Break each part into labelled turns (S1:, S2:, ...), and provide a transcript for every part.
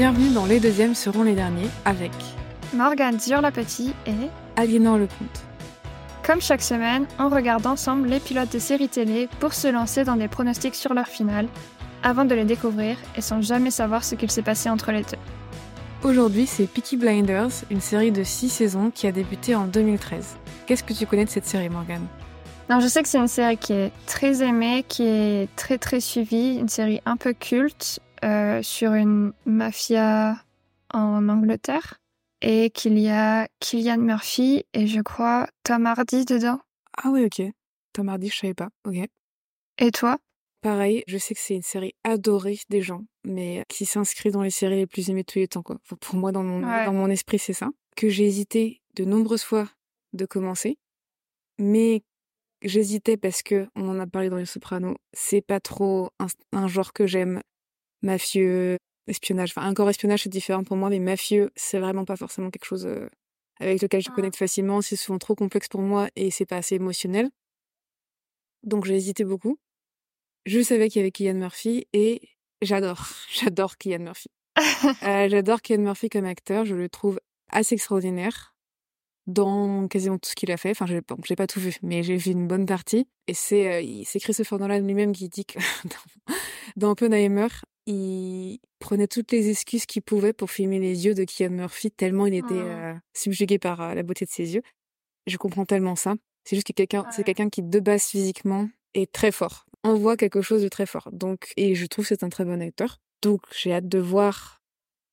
S1: Bienvenue dans Les Deuxièmes seront les derniers avec
S2: Morgane Dior-Lapetit et
S1: Aliénor Lecomte.
S2: Comme chaque semaine, on regarde ensemble les pilotes de séries télé pour se lancer dans des pronostics sur leur finale, avant de les découvrir et sans jamais savoir ce qu'il s'est passé entre les deux.
S1: Aujourd'hui, c'est Peaky Blinders, une série de 6 saisons qui a débuté en 2013. Qu'est-ce que tu connais de cette série, Morgane?
S2: Non, je sais que c'est une série qui est très aimée, qui est très très suivie, une série un peu culte euh, sur une mafia en Angleterre et qu'il y a Killian Murphy et je crois Tom Hardy dedans.
S1: Ah oui, ok. Tom Hardy, je savais pas. Ok.
S2: Et toi?
S1: Pareil, je sais que c'est une série adorée des gens, mais qui s'inscrit dans les séries les plus aimées de tous les temps. Quoi. Enfin, pour moi, dans mon,
S2: Ouais.
S1: dans mon esprit, c'est ça. Que j'ai hésité de nombreuses fois de commencer, mais j'hésitais parce que on en a parlé dans Les Sopranos. C'est pas trop un, un genre que j'aime. Mafieux, espionnage. Enfin, encore espionnage, c'est différent pour moi, mais mafieux, c'est vraiment pas forcément quelque chose euh, avec lequel je
S2: Ah.
S1: connecte facilement. C'est souvent trop complexe pour moi et c'est pas assez émotionnel. Donc j'ai hésité beaucoup. Je savais qu'il y avait Killian Murphy et j'adore, j'adore Killian Murphy. Euh, j'adore Killian Murphy comme acteur, je le trouve assez extraordinaire dans quasiment tout ce qu'il a fait. Enfin, j'ai bon, j'ai pas tout vu, mais j'ai vu une bonne partie. Et c'est euh, il- c'est Christopher Nolan lui-même qui dit que dans, dans Oppenheimer, il prenait toutes les excuses qu'il pouvait pour filmer les yeux de Killian Murphy tellement il était
S2: Oh.
S1: euh, subjugué par euh, la beauté de ses yeux. Je comprends tellement ça. C'est juste que quelqu'un, c'est quelqu'un qui de base physiquement est très fort, envoie quelque chose de très fort. Donc, et je trouve que c'est un très bon acteur. Donc, j'ai hâte de voir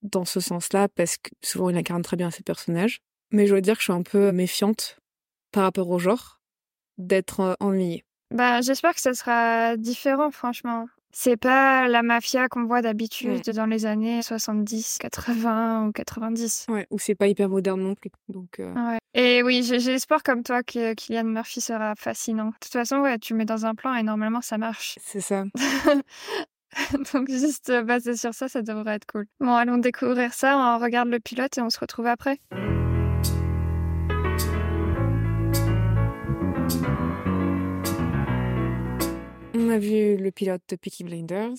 S1: dans ce sens-là parce que souvent il incarne très bien ses personnages. Mais je dois dire que je suis un peu méfiante par rapport au genre d'être euh, ennuyée.
S2: Bah, j'espère que ça sera différent, franchement. C'est pas la mafia qu'on voit d'habitude dans les années 70, 80 ou 90.
S1: Ouais, ou c'est pas hyper moderne non plus. Donc, euh,
S2: Ouais. Et oui, j'ai j'ai espoir comme toi que Kylian Murphy sera fascinant. De toute façon, ouais, tu mets dans un plan et normalement ça marche.
S1: c'est ça.
S2: Donc juste euh, basé sur ça, ça devrait être cool. Bon, allons découvrir ça, on regarde le pilote et on se retrouve après.
S1: On a vu le pilote de Peaky Blinders.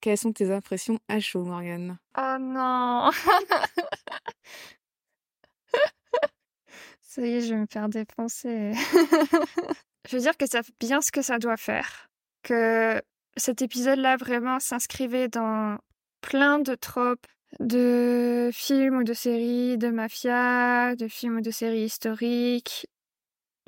S1: Quelles sont tes impressions à chaud, Morgane?
S2: Oh non Ça y est, je vais me faire défoncer. je veux dire que ça fait bien ce que ça doit faire. Que cet épisode-là vraiment s'inscrivait dans plein de tropes de films ou de séries de mafia, de films ou de séries historiques,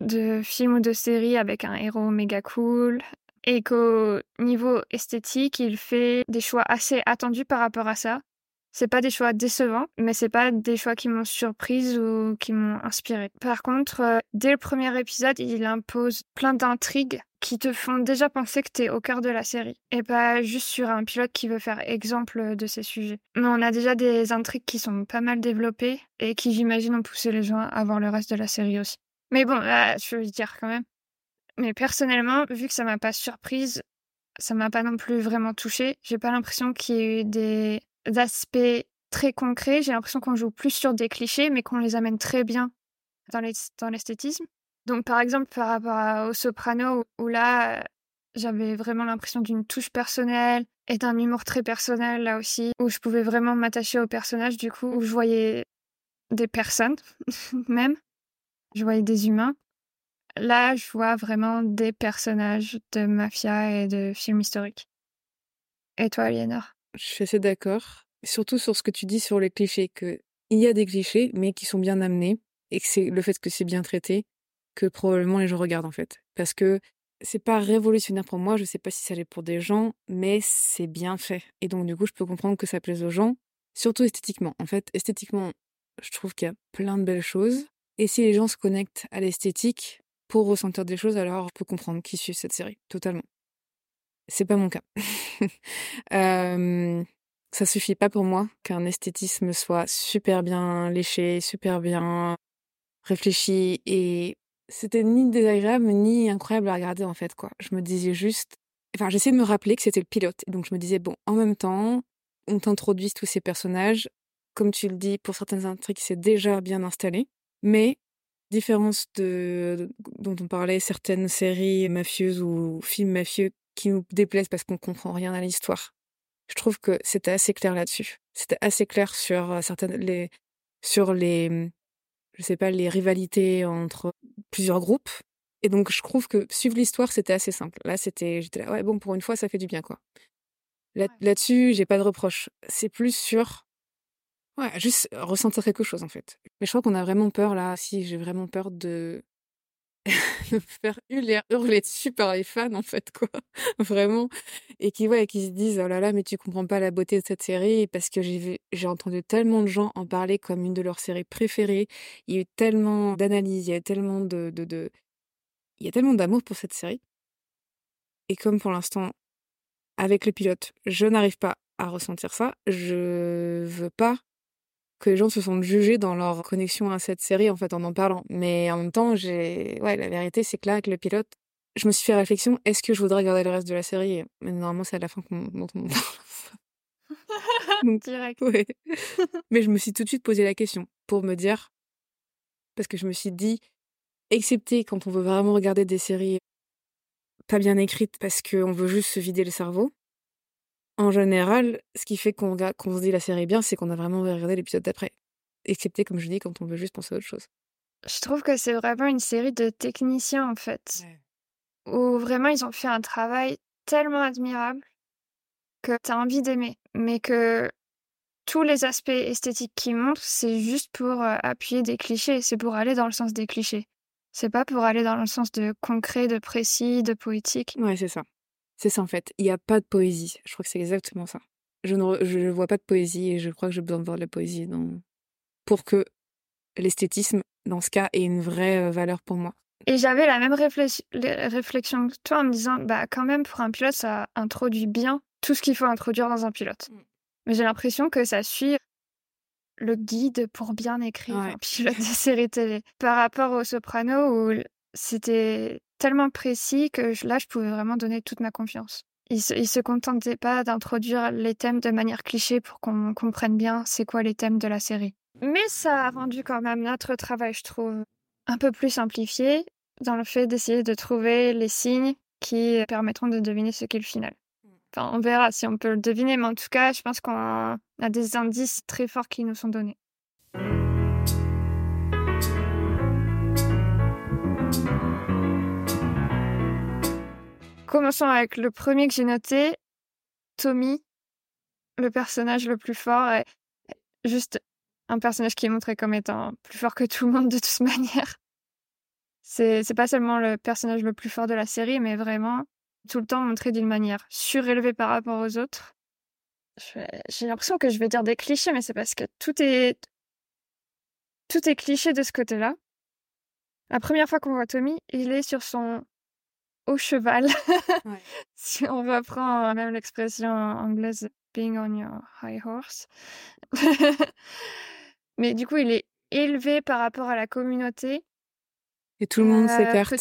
S2: de films ou de séries avec un héros méga cool. Et qu'au niveau esthétique, il fait des choix assez attendus par rapport à ça. C'est pas des choix décevants, mais c'est pas des choix qui m'ont surprise ou qui m'ont inspiré. Par contre, euh, dès le premier épisode, il impose plein d'intrigues qui te font déjà penser que t'es au cœur de la série et pas juste sur un pilote qui veut faire exemple de ces sujets. Mais on a déjà des intrigues qui sont pas mal développées et qui, j'imagine, ont poussé les gens à voir le reste de la série aussi. Mais bon, là, je veux dire quand même. Mais personnellement, vu que ça m'a pas surprise, ça m'a pas non plus vraiment touchée. J'ai pas l'impression qu'il y ait eu des aspects très concrets. J'ai l'impression qu'on joue plus sur des clichés, mais qu'on les amène très bien dans les- dans l'esthétisme. Donc, par exemple, par rapport au Soprano, où, là, j'avais vraiment l'impression d'une touche personnelle et d'un humour très personnel, là aussi, où je pouvais vraiment m'attacher au personnage, du coup, où je voyais des personnes, même. Je voyais des humains. Là, je vois vraiment des personnages de mafia et de films historiques. Et toi, Aliénor
S1: Je suis assez d'accord. Surtout sur ce que tu dis sur les clichés, que il y a des clichés, mais qui sont bien amenés, et que c'est le fait que c'est bien traité, que probablement les gens regardent en fait. Parce que c'est pas révolutionnaire pour moi, je sais pas si ça l'est pour des gens, mais c'est bien fait. Et donc du coup, je peux comprendre que ça plaise aux gens, surtout esthétiquement. En fait, esthétiquement, je trouve qu'il y a plein de belles choses. Et si les gens se connectent à l'esthétique ressentir des choses, alors je peux comprendre qu'ils suivent cette série, totalement. C'est pas mon cas. Euh, ça suffit pas pour moi qu'un esthétisme soit super bien léché, super bien réfléchi et c'était ni désagréable ni incroyable à regarder en fait quoi. Je me disais juste enfin j'essayais de me rappeler que c'était le pilote donc je me disais bon en même temps on t'introduit tous ces personnages comme tu le dis pour certaines intrigues c'est déjà bien installé mais différence de dont on parlait certaines séries mafieuses ou films mafieux qui nous déplaisent parce qu'on comprend rien à l'histoire je trouve que c'était assez clair là-dessus. C'était assez clair sur euh, certaines les sur les mmh, je sais pas les rivalités entre plusieurs groupes. Et donc je trouve que suivre l'histoire c'était assez simple. Là c'était j'étais là ouais bon pour une fois ça fait du bien quoi. Là, là-dessus j'ai pas de reproche. C'est plus sur ouais juste ressentir quelque chose en fait. Mais je crois qu'on a vraiment peur là. Si j'ai vraiment peur de de faire hurler, hurler dessus par les fans en fait quoi vraiment et qui ouais qui se disent oh là là mais tu comprends pas la beauté de cette série parce que j'ai j'ai entendu tellement de gens en parler comme une de leurs séries préférées il y a eu tellement d'analyses il y a tellement de, de, de... il y a tellement d'amour pour cette série et comme pour l'instant avec le pilote je n'arrive pas à ressentir ça je veux pas que les gens se sentent jugés dans leur connexion à cette série en fait en en parlant. Mais en même temps, j'ai ouais, la vérité c'est que là avec le pilote, je me suis fait réflexion, est-ce que je voudrais regarder le reste de la série? Mais normalement, c'est à la fin qu'on dont on
S2: Donc, Direct.
S1: Ouais. Mais je me suis tout de suite posé la question pour me dire parce que je me suis dit excepté quand on veut vraiment regarder des séries pas bien écrites parce qu'on veut juste se vider le cerveau, en général, ce qui fait qu'on se dit la série bien, c'est qu'on a vraiment regardé l'épisode d'après. Excepté, comme je dis, quand on veut juste penser à autre chose.
S2: Je trouve que c'est vraiment une série de techniciens, en fait. Où vraiment, ils ont fait un travail tellement admirable que t'as envie d'aimer. Mais que tous les aspects esthétiques qu'ils montrent, c'est juste pour euh, appuyer des clichés. C'est pour aller dans le sens des clichés. C'est pas pour aller dans le sens de concret, de précis, de poétique.
S1: Ouais, c'est ça. C'est ça en fait. Il n'y a pas de poésie. Je crois que c'est exactement ça. Je ne je vois pas de poésie et je crois que j'ai besoin de voir de la poésie dans... pour que l'esthétisme, dans ce cas, ait une vraie euh, valeur pour moi.
S2: Et j'avais la même réflexion que toi en me disant, bah quand même pour un pilote, ça introduit bien tout ce qu'il faut introduire dans un pilote. Mm. Mais j'ai l'impression que ça suit le guide pour bien écrire un pilote de série télé. Par rapport au Soprano, où c'était tellement précis que là, je pouvais vraiment donner toute ma confiance. Il se, se contentait pas d'introduire les thèmes de manière cliché pour qu'on comprenne bien c'est quoi les thèmes de la série. Mais ça a rendu quand même notre travail, je trouve, un peu plus simplifié dans le fait d'essayer de trouver les signes qui permettront de deviner ce qu'est le final. Enfin, on verra si on peut le deviner, mais en tout cas, je pense qu'on a des indices très forts qui nous sont donnés. Commençons avec le premier que j'ai noté, Tommy, le personnage le plus fort, juste un personnage qui est montré comme étant plus fort que tout le monde de toute manière. C'est, c'est pas seulement le personnage le plus fort de la série, mais vraiment tout le temps montré d'une manière surélevée par rapport aux autres. J'ai l'impression que je vais dire des clichés, mais c'est parce que tout est tout est cliché de ce côté-là. La première fois qu'on voit Tommy, il est sur son au cheval. si on reprend même l'expression anglaise being on your high horse. Mais du coup, il est élevé par rapport à la communauté.
S1: Et tout le monde euh, s'écarte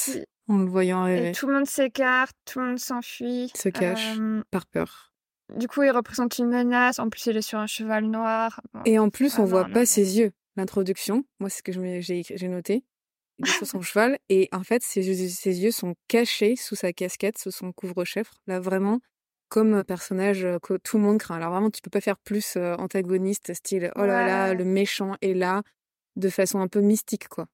S1: en le voyant
S2: Et tout le monde s'écarte, tout le monde s'enfuit.
S1: Se cache euh, par peur.
S2: Du coup, il représente une menace. En plus, il est sur un cheval noir.
S1: Et en plus, on voit pas ses yeux. L'introduction, moi, c'est ce que j'ai noté sur son cheval et en fait ses, ses, yeux sont cachés sous sa casquette, sous son couvre-chef. Là vraiment comme personnage que tout le monde craint. Alors vraiment tu peux pas faire plus antagoniste style oh là là le méchant est là de façon un peu mystique quoi.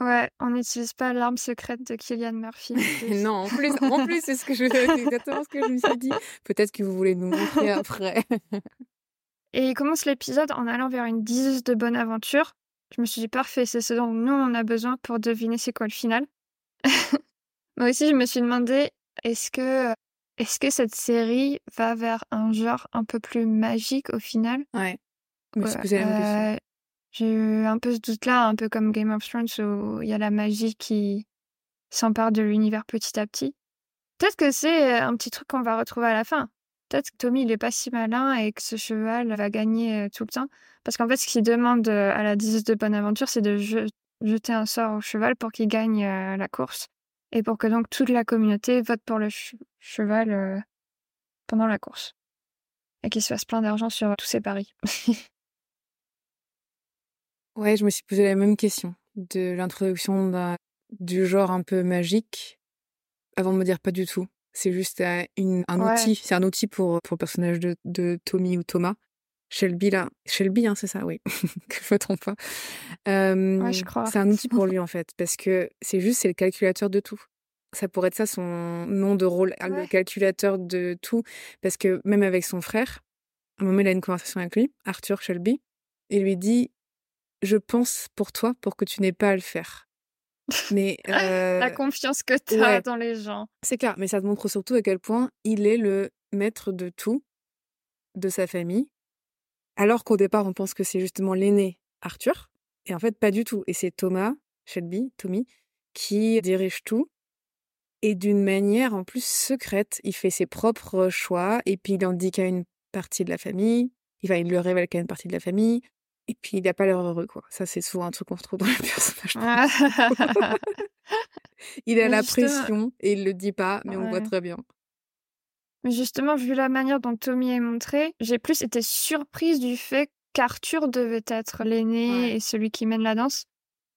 S2: Ouais, on n'utilise pas l'arme secrète de Killian Murphy.
S1: non, en plus, en plus, c'est ce que je, exactement ce que je me suis dit. Peut-être que vous voulez nous montrer après.
S2: Et il commence l'épisode en allant vers une diseuse de bonne aventure. Je me suis dit, parfait, c'est ce dont nous, on a besoin pour deviner c'est quoi le final. Moi aussi, je me suis demandé, est-ce que, est-ce que cette série va vers un genre un peu plus magique au final?
S1: Ouais. Euh,
S2: j'ai eu un peu ce doute-là, un peu comme Game of Thrones où il y a la magie qui s'empare de l'univers petit à petit. Peut-être que c'est un petit truc qu'on va retrouver à la fin peut-être que Tommy, il est pas si malin et que ce cheval va gagner tout le temps. Parce qu'en fait, ce qu'il demande à la diseuse de bonne aventure, c'est de jeter un sort au cheval pour qu'il gagne la course. Et pour que donc toute la communauté vote pour le cheval pendant la course. Et qu'il se fasse plein d'argent sur tous ses paris.
S1: ouais, je me suis posé la même question de l'introduction du genre un peu magique avant de me dire pas du tout. C'est juste un outil. C'est un outil pour, pour le personnage de, de Tommy ou Thomas. Shelby, là. Shelby, hein, c'est ça, oui. que je me trompe pas.
S2: ouais, je crois.
S1: C'est un outil pour lui, en fait, parce que c'est juste, c'est le calculateur de tout. Ça pourrait être ça son nom de rôle, le calculateur de tout. Parce que même avec son frère, à un moment, il a une conversation avec lui, Arthur Shelby, et lui dit Je pense pour toi pour que tu n'aies pas à le faire.
S2: Mais la euh, confiance que tu as dans les gens.
S1: C'est clair, mais ça te montre surtout à quel point il est le maître de tout, de sa famille, alors qu'au départ on pense que c'est justement l'aîné Arthur, et en fait pas du tout. Et c'est Thomas, Shelby, Tommy, qui dirige tout, et d'une manière en plus secrète. Il fait ses propres choix, et puis il en dit qu'à une partie de la famille, il va, il le révèle qu'à une partie de la famille, et puis il n'a pas l'air heureux, quoi. Ça, c'est souvent un truc qu'on retrouve dans le personnage. il a la pression et il le dit pas, mais on voit très bien.
S2: Mais justement, vu la manière dont Tommy est montré, j'ai plus été surprise du fait qu'Arthur devait être l'aîné et celui qui mène la danse,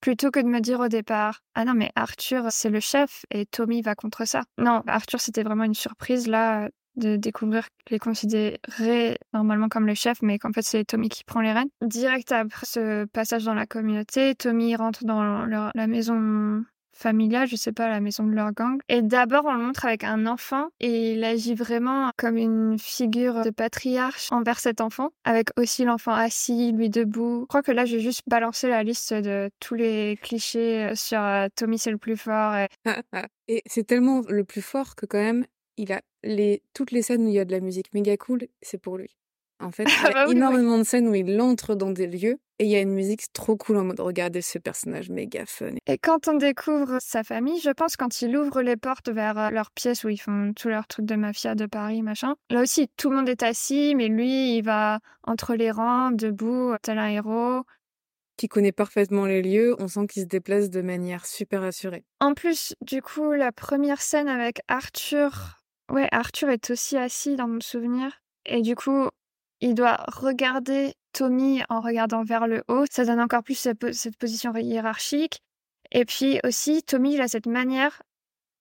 S2: plutôt que de me dire au départ Ah non, mais Arthur, c'est le chef et Tommy va contre ça. Non, Arthur, c'était vraiment une surprise là de découvrir qu'il est considéré normalement comme le chef, mais qu'en fait c'est Tommy qui prend les rênes. Direct après ce passage dans la communauté, Tommy rentre dans la maison familiale, je sais pas, la maison de leur gang. Et d'abord, on le montre avec un enfant et il agit vraiment comme une figure de patriarche envers cet enfant, avec aussi l'enfant assis, lui debout. Je crois que là, je vais juste balancer la liste de tous les clichés euh, sur euh, Tommy, c'est le plus fort.
S1: Et, c'est tellement le plus fort que quand même, il a les, toutes les scènes où il y a de la musique méga cool, c'est pour lui. En fait, il y a bah énormément de scènes où il entre dans des lieux et il y a une musique trop cool en mode regardez ce personnage méga fun.
S2: Et quand on découvre sa famille, je pense quand il ouvre les portes vers euh, leur pièce où ils font tous leurs trucs de mafia de Paris, machin, là aussi tout le monde est assis, mais lui il va entre les rangs, debout, tel un héros
S1: qui connaît parfaitement les lieux, on sent qu'il se déplace de manière super assurée.
S2: En plus, du coup, la première scène avec Arthur, ouais, Arthur est aussi assis dans mon souvenir. Et du coup, il doit regarder Tommy en regardant vers le haut. Ça donne encore plus cette, position hiérarchique. Et puis aussi, Tommy, il a cette manière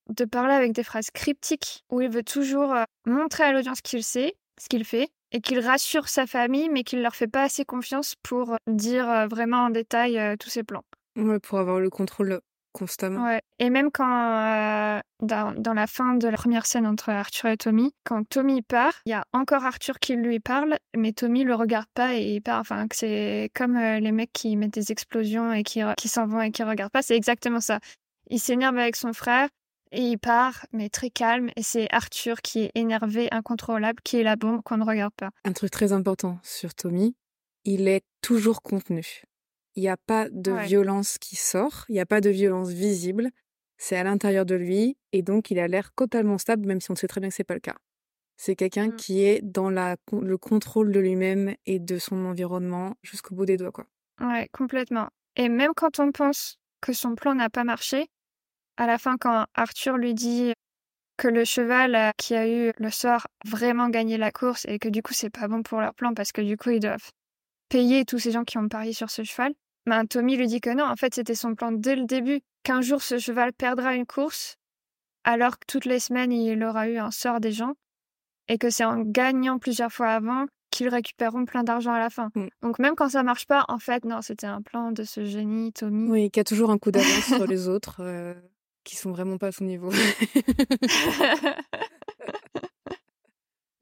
S2: de parler avec des phrases cryptiques où il veut toujours euh, montrer à l'audience qu'il sait, ce qu'il fait, et qu'il rassure sa famille, mais qu'il leur fait pas assez confiance pour dire euh, vraiment en détail euh, tous ses plans.
S1: Ouais, pour avoir le contrôle constamment.
S2: Ouais. Et même quand, euh, dans, dans, la fin de la première scène entre Arthur et Tommy, quand Tommy part, il y a encore Arthur qui lui parle, mais Tommy le regarde pas et il part. Enfin, c'est comme euh, les mecs qui mettent des explosions et qui, qui s'en vont et qui regardent pas. C'est exactement ça. Il s'énerve avec son frère et il part, mais très calme. Et c'est Arthur qui est énervé, incontrôlable, qui est la bombe qu'on ne regarde pas.
S1: Un truc très important sur Tommy, il est toujours contenu. Il n'y a pas de violence qui sort, il n'y a pas de violence visible. C'est à l'intérieur de lui et donc il a l'air totalement stable, même si on sait très bien que c'est pas le cas. C'est quelqu'un mmh. qui est dans la, le contrôle de lui-même et de son environnement jusqu'au bout des doigts, quoi.
S2: Ouais, complètement. Et même quand on pense que son plan n'a pas marché, à la fin, quand Arthur lui dit que le cheval euh, qui a eu le sort vraiment gagné la course et que du coup c'est pas bon pour leur plan parce que du coup ils doivent payer tous ces gens qui ont parié sur ce cheval, ben, Tommy lui dit que non, en fait, c'était son plan dès le début, qu'un jour ce cheval perdra une course, alors que toutes les semaines il aura eu un sort des gens, et que c'est en gagnant plusieurs fois avant qu'ils récupéreront plein d'argent à la fin. Mm. Donc même quand ça marche pas, en fait, non, c'était un plan de ce génie, Tommy.
S1: Oui, qui a toujours un coup d'avance sur les autres, euh, qui sont vraiment pas à son niveau.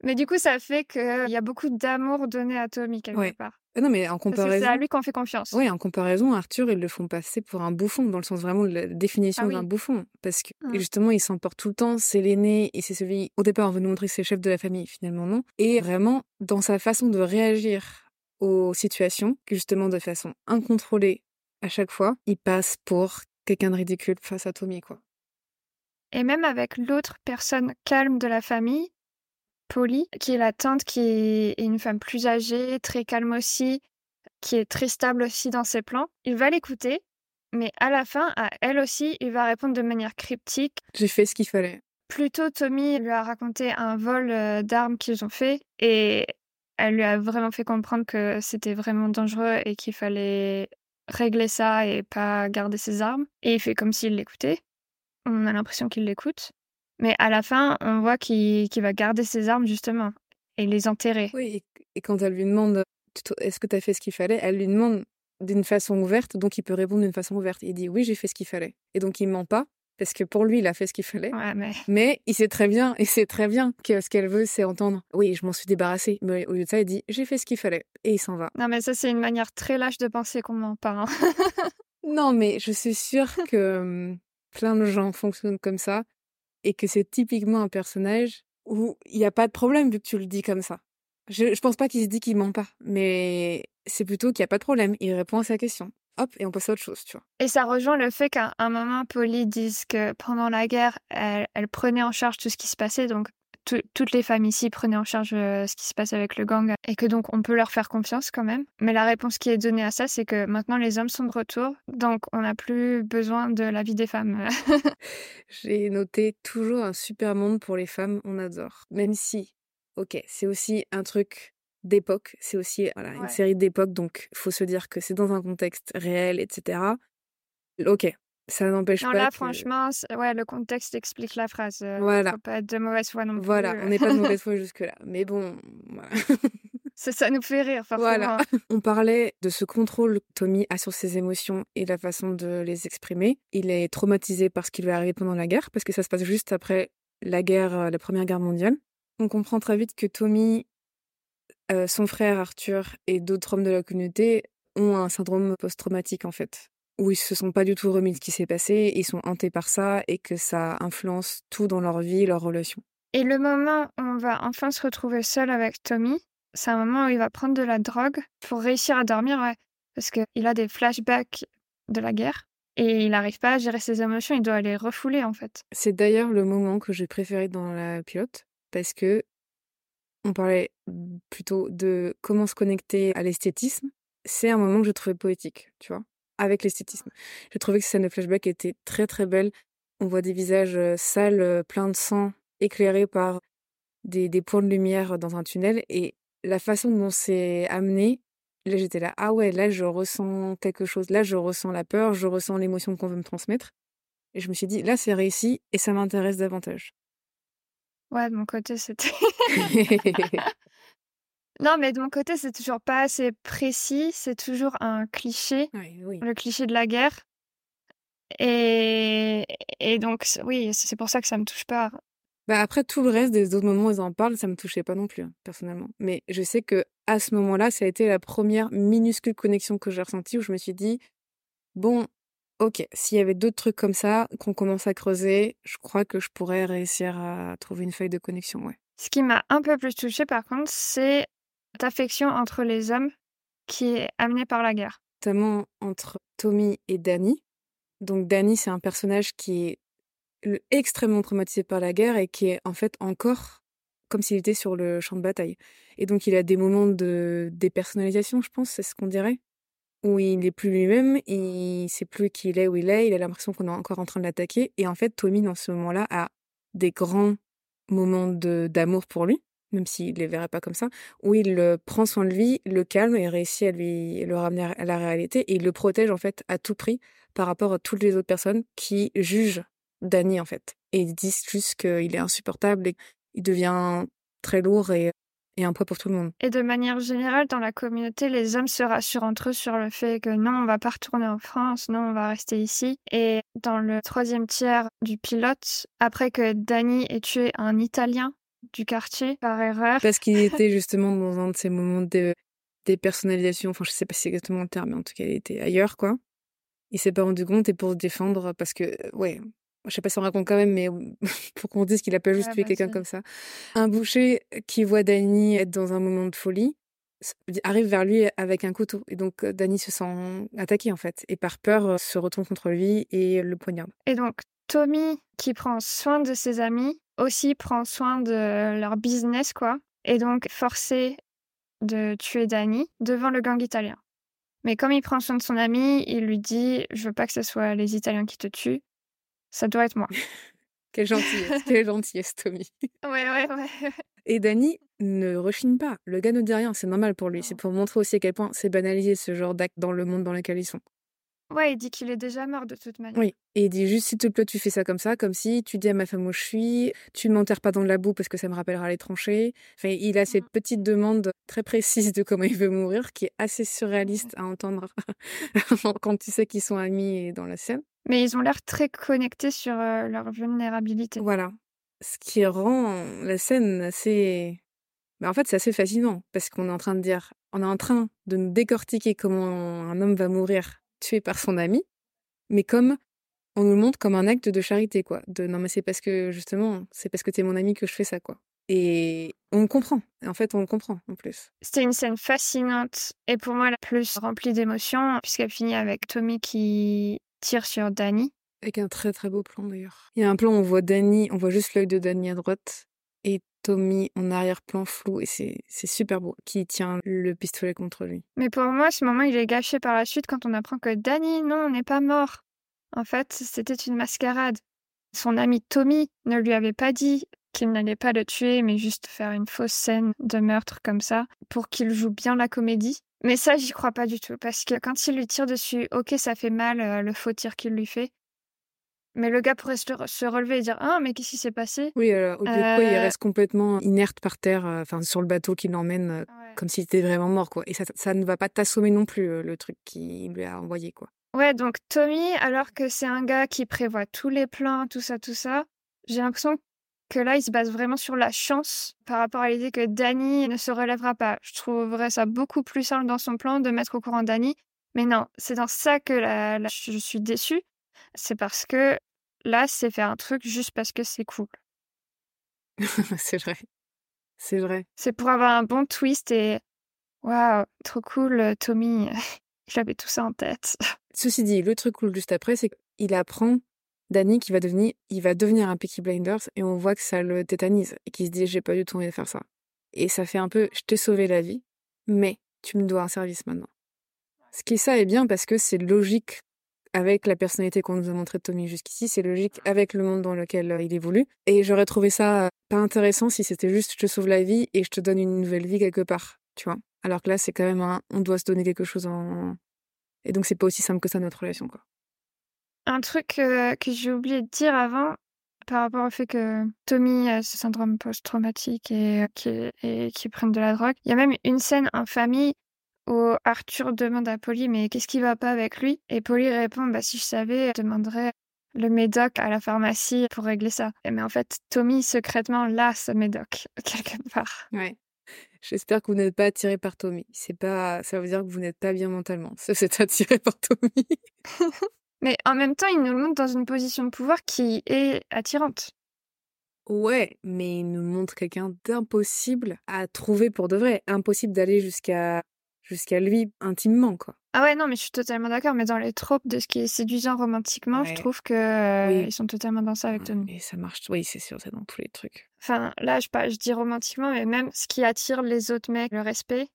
S2: Mais du coup, ça fait qu'il y a beaucoup d'amour donné à Tommy quelque part.
S1: Euh, non, mais en comparaison.
S2: C'est à lui qu'on fait confiance.
S1: Oui, en comparaison, Arthur, ils le font passer pour un bouffon, dans le sens vraiment de la définition ah d'un bouffon. Parce que mmh. justement, il s'emporte tout le temps, c'est l'aîné, et c'est celui, au départ, on veut nous montrer que c'est le chef de la famille, finalement, non. Et vraiment, dans sa façon de réagir aux situations, justement de façon incontrôlée à chaque fois, il passe pour quelqu'un de ridicule face à Tommy, quoi.
S2: Et même avec l'autre personne calme de la famille, Polly, qui est la tante, qui est une femme plus âgée, très calme aussi, qui est très stable aussi dans ses plans. Il va l'écouter, mais à la fin, à elle aussi, il va répondre de manière cryptique.
S1: J'ai fait ce qu'il fallait.
S2: Plutôt, Tommy lui a raconté un vol euh, d'armes qu'ils ont fait et elle lui a vraiment fait comprendre que c'était vraiment dangereux et qu'il fallait régler ça et pas garder ses armes. Et il fait comme s'il l'écoutait. On a l'impression qu'il l'écoute. Mais à la fin, on voit qu'il va garder ses armes, justement, et les enterrer.
S1: Oui, et, quand elle lui demande est-ce que tu as fait ce qu'il fallait, elle lui demande d'une façon ouverte, donc il peut répondre d'une façon ouverte. Il dit oui, j'ai fait ce qu'il fallait. Et donc il ment pas, parce que pour lui, il a fait ce qu'il fallait. mais... il sait très bien, et c'est très bien que ce qu'elle veut, c'est entendre oui, je m'en suis débarrassée. Mais au lieu de ça, il dit j'ai fait ce qu'il fallait. Et il s'en va.
S2: Non, mais ça, c'est une manière très lâche de penser qu'on ment pas. Hein.
S1: non, mais je suis sûre que hum, plein de gens fonctionnent comme ça, et que c'est typiquement un personnage où il n'y a pas de problème vu que tu le dis comme ça. Je, je pense pas qu'il se dit qu'il ment pas, mais c'est plutôt qu'il n'y a pas de problème. Il répond à sa question. Hop, et on passe à autre chose, tu vois.
S2: Et ça rejoint le fait qu'à un moment, Polly dise que pendant la guerre, elle, elle, prenait en charge tout ce qui se passait. Donc, toutes les femmes ici prenaient en charge euh, ce qui se passe avec le gang et que donc on peut leur faire confiance quand même. Mais la réponse qui est donnée à ça, c'est que maintenant les hommes sont de retour, donc on n'a plus besoin de la vie des femmes.
S1: J'ai noté toujours un super monde pour les femmes, on adore. Même si, ok, c'est aussi un truc d'époque, c'est aussi voilà, une série d'époque, donc il faut se dire que c'est dans un contexte réel, etc. Ok, ça n'empêche pas.
S2: Là, franchement, ouais, le contexte explique la phrase. Voilà. Faut pas être de mauvaise foi non plus.
S1: Voilà, on n'est pas de mauvaise foi jusque-là. Mais bon, voilà.
S2: ça, ça, nous fait rire, forcément. Voilà.
S1: On parlait de ce contrôle que Tommy a sur ses émotions et la façon de les exprimer. Il est traumatisé par ce qui lui est arrivé pendant la guerre, parce que ça se passe juste après la guerre, la Première Guerre mondiale. On comprend très vite que Tommy euh, son frère Arthur et d'autres hommes de la communauté ont un syndrome post-traumatique en fait, où ils se sont pas du tout remis de ce qui s'est passé, ils sont hantés par ça et que ça influence tout dans leur vie, leurs relations.
S2: Et le moment où on va enfin se retrouver seul avec Tommy, c'est un moment où il va prendre de la drogue pour réussir à dormir, ouais, parce qu'il a des flashbacks de la guerre et il n'arrive pas à gérer ses émotions, il doit les refouler en fait.
S1: C'est d'ailleurs le moment que j'ai préféré dans la pilote parce que on parlait plutôt de comment se connecter à l'esthétisme. C'est un moment que je trouvais poétique, tu vois, avec l'esthétisme. Je trouvais que cette scène de flashback était très très belle. On voit des visages euh, sales, euh, pleins de sang, éclairés par des, des points de lumière dans un tunnel. Et la façon dont c'est amené, là j'étais là, ah ouais, là je ressens quelque chose, là je ressens la peur, je ressens l'émotion qu'on veut me transmettre. Et je me suis dit, là c'est réussi et ça m'intéresse davantage.
S2: Ouais, de mon côté, c'était. non, mais de mon côté, c'est toujours pas assez précis. C'est toujours un cliché. Le cliché de la guerre. Et, et donc, oui, c'est pour ça que ça me touche pas.
S1: Bah après, tout le reste des autres moments où ils en parlent, ça me touchait pas non plus, hein, personnellement. Mais je sais que à ce moment-là, ça a été la première minuscule connexion que j'ai ressentie où je me suis dit, bon, Ok, s'il y avait d'autres trucs comme ça qu'on commence à creuser, je crois que je pourrais réussir à trouver une feuille de connexion, ouais.
S2: Ce qui m'a un peu plus touchée par contre, c'est l'affection entre les hommes qui est amenée par la guerre.
S1: Notamment entre Tommy et Danny. Donc Danny, c'est un personnage qui est extrêmement traumatisé par la guerre et qui est en fait encore comme s'il était sur le champ de bataille. Et donc il a des moments de dépersonnalisation, je pense, c'est ce qu'on dirait où il n'est plus lui-même, il sait plus qui il est, où il est, il a l'impression qu'on est encore en train de l'attaquer. Et en fait, Tommy, dans ce moment-là, a des grands moments d'amour pour lui, même s'il ne les verrait pas comme ça, où il le prend soin de lui, le calme et réussit à lui le ramener à la réalité. Et il le protège, en fait, à tout prix par rapport à toutes les autres personnes qui jugent Danny, en fait. Et ils disent juste qu'il est insupportable et il devient très lourd et et un poids pour tout le monde.
S2: Et de manière générale, dans la communauté, les hommes se rassurent entre eux sur le fait que non, on va pas retourner en France, non, on va rester ici. Et dans le troisième tiers du pilote, après que Danny ait tué un Italien du quartier par erreur.
S1: Parce qu'il était justement dans un de ces moments de dépersonnalisation, enfin je sais pas si c'est exactement le terme, mais en tout cas il était ailleurs quoi. Il s'est pas rendu compte et pour se défendre parce que ouais, je sais pas si on raconte quand même, mais pour qu'on dise qu'il a pas juste tué quelqu'un comme ça. Un boucher qui voit Danny être dans un moment de folie arrive vers lui avec un couteau. Et donc euh, Danny se sent attaqué en fait. Et par peur euh, se retourne contre lui et le poignarde.
S2: Et donc Tommy, qui prend soin de ses amis, aussi prend soin de leur business, quoi. Et donc forcé de tuer Danny devant le gang italien. Mais comme il prend soin de son ami, il lui dit Je veux pas que ce soit les Italiens qui te tuent, ça doit être moi.
S1: quelle gentillesse, quelle gentillesse, Tommy.
S2: Ouais, ouais, ouais.
S1: Et Danny ne rechigne pas. Le gars ne dit rien, c'est normal pour lui. C'est pour montrer aussi à quel point c'est banalisé ce genre d'acte dans le monde dans lequel ils sont.
S2: Ouais, il dit qu'il est déjà mort de toute manière.
S1: Oui, et il dit juste s'il te plaît, tu fais ça comme ça, comme si tu dis à ma femme où je suis, tu ne m'enterres pas dans de la boue parce que ça me rappellera les tranchées. Enfin, il a cette
S2: Mmh.
S1: petite demande très précise de comment il veut mourir, qui est assez surréaliste à entendre quand tu sais qu'ils sont amis dans la scène.
S2: Mais ils ont l'air très connectés sur leur vulnérabilité.
S1: Voilà. Ce qui rend la scène assez. Bah, en fait, c'est assez fascinant parce qu'on est en train de dire, on est en train de nous décortiquer comment un homme va mourir tué par son ami, mais comme on nous le montre comme un acte de charité, quoi. De non, mais c'est parce que justement, c'est parce que t'es mon ami que je fais ça, quoi. Et on comprend. En fait, on comprend en plus.
S2: C'était une scène fascinante et pour moi la plus remplie d'émotions puisqu'elle finit avec Tommy qui tire sur Danny.
S1: Avec un très très beau plan d'ailleurs. Il y a un plan où on voit Danny, on voit juste l'œil de Danny à droite et Tommy en arrière-plan flou et c'est super beau qui tient le pistolet contre lui.
S2: Mais pour moi, ce moment, il est gâché par la suite quand on apprend que Danny, non, n'est pas mort. En fait, c'était une mascarade. Son ami Tommy ne lui avait pas dit qu'il n'allait pas le tuer, mais juste faire une fausse scène de meurtre comme ça pour qu'il joue bien la comédie. Mais ça, j'y crois pas du tout, parce que quand il lui tire dessus, ok, ça fait mal euh, le faux tir qu'il lui fait. Mais le gars pourrait se, se relever et dire Ah, mais qu'est-ce qui s'est passé?
S1: Oui, alors, au lieu de quoi, il
S2: Euh,
S1: reste complètement inerte par terre, euh, enfin sur le bateau qui l'emmène euh,
S2: Ouais.
S1: comme s'il était vraiment mort, quoi. Et ça, ça ne va pas t'assommer non plus, euh, le truc qu'il lui a envoyé, quoi.
S2: Ouais, donc Tommy, alors que c'est un gars qui prévoit tous les plans, tout ça, tout ça, j'ai l'impression que là, il se base vraiment sur la chance par rapport à l'idée que Danny ne se relèvera pas. Je trouverais ça beaucoup plus simple dans son plan de mettre au courant Danny. Mais non, c'est dans ça que la- la- je suis déçue. C'est parce que là, c'est faire un truc juste parce que c'est cool.
S1: c'est vrai. C'est vrai.
S2: C'est pour avoir un bon twist et waouh, trop cool, euh, Tommy. Il avait tout ça en tête.
S1: Ceci dit, le truc cool juste après, c'est qu'il apprend Danny qui va devenir, il va devenir un Peaky Blinders et on voit que ça le tétanise et qu'il se dit j'ai pas du tout envie de faire ça. Et ça fait un peu je t'ai sauvé la vie, mais tu me dois un service maintenant. Ce qui ça est bien parce que c'est logique avec la personnalité qu'on nous a montré de Tommy jusqu'ici, c'est logique avec le monde dans lequel euh, il évolue. Et j'aurais trouvé ça euh, pas intéressant si c'était juste je te sauve la vie et je te donne une nouvelle vie quelque part, tu vois. Alors que là, c'est quand même un on doit se donner quelque chose en. Et donc, c'est pas aussi simple que ça notre relation, quoi.
S2: Un truc euh, que j'ai oublié de dire avant, par rapport au fait que Tommy a ce syndrome post-traumatique et, euh, qui, et prenne de la drogue, il y a même une scène en famille où Arthur demande à Polly mais qu'est-ce qui va pas avec lui? Et Polly répond bah si je savais, je demanderais le médoc à la pharmacie pour régler ça. Mais en fait, Tommy secrètement l'a ce médoc quelque part.
S1: Ouais. J'espère que vous n'êtes pas attiré par Tommy. C'est pas, ça veut dire que vous n'êtes pas bien mentalement. Ça, c'est attiré par Tommy.
S2: Mais en même temps, il nous montre dans une position de pouvoir qui est attirante.
S1: Ouais, mais il nous montre quelqu'un d'impossible à trouver pour de vrai. Impossible d'aller jusqu'à jusqu'à lui intimement, quoi.
S2: Ah ouais, non, mais je suis totalement d'accord. Mais dans les tropes de ce qui est séduisant romantiquement, je trouve que euh,
S1: Oui.
S2: ils sont totalement dans ça avec Tommy.
S1: Mais ça marche. Oui, c'est sûr, c'est dans tous les trucs.
S2: Enfin, là, je, pas, je dis romantiquement, mais même ce qui attire les autres mecs, le respect,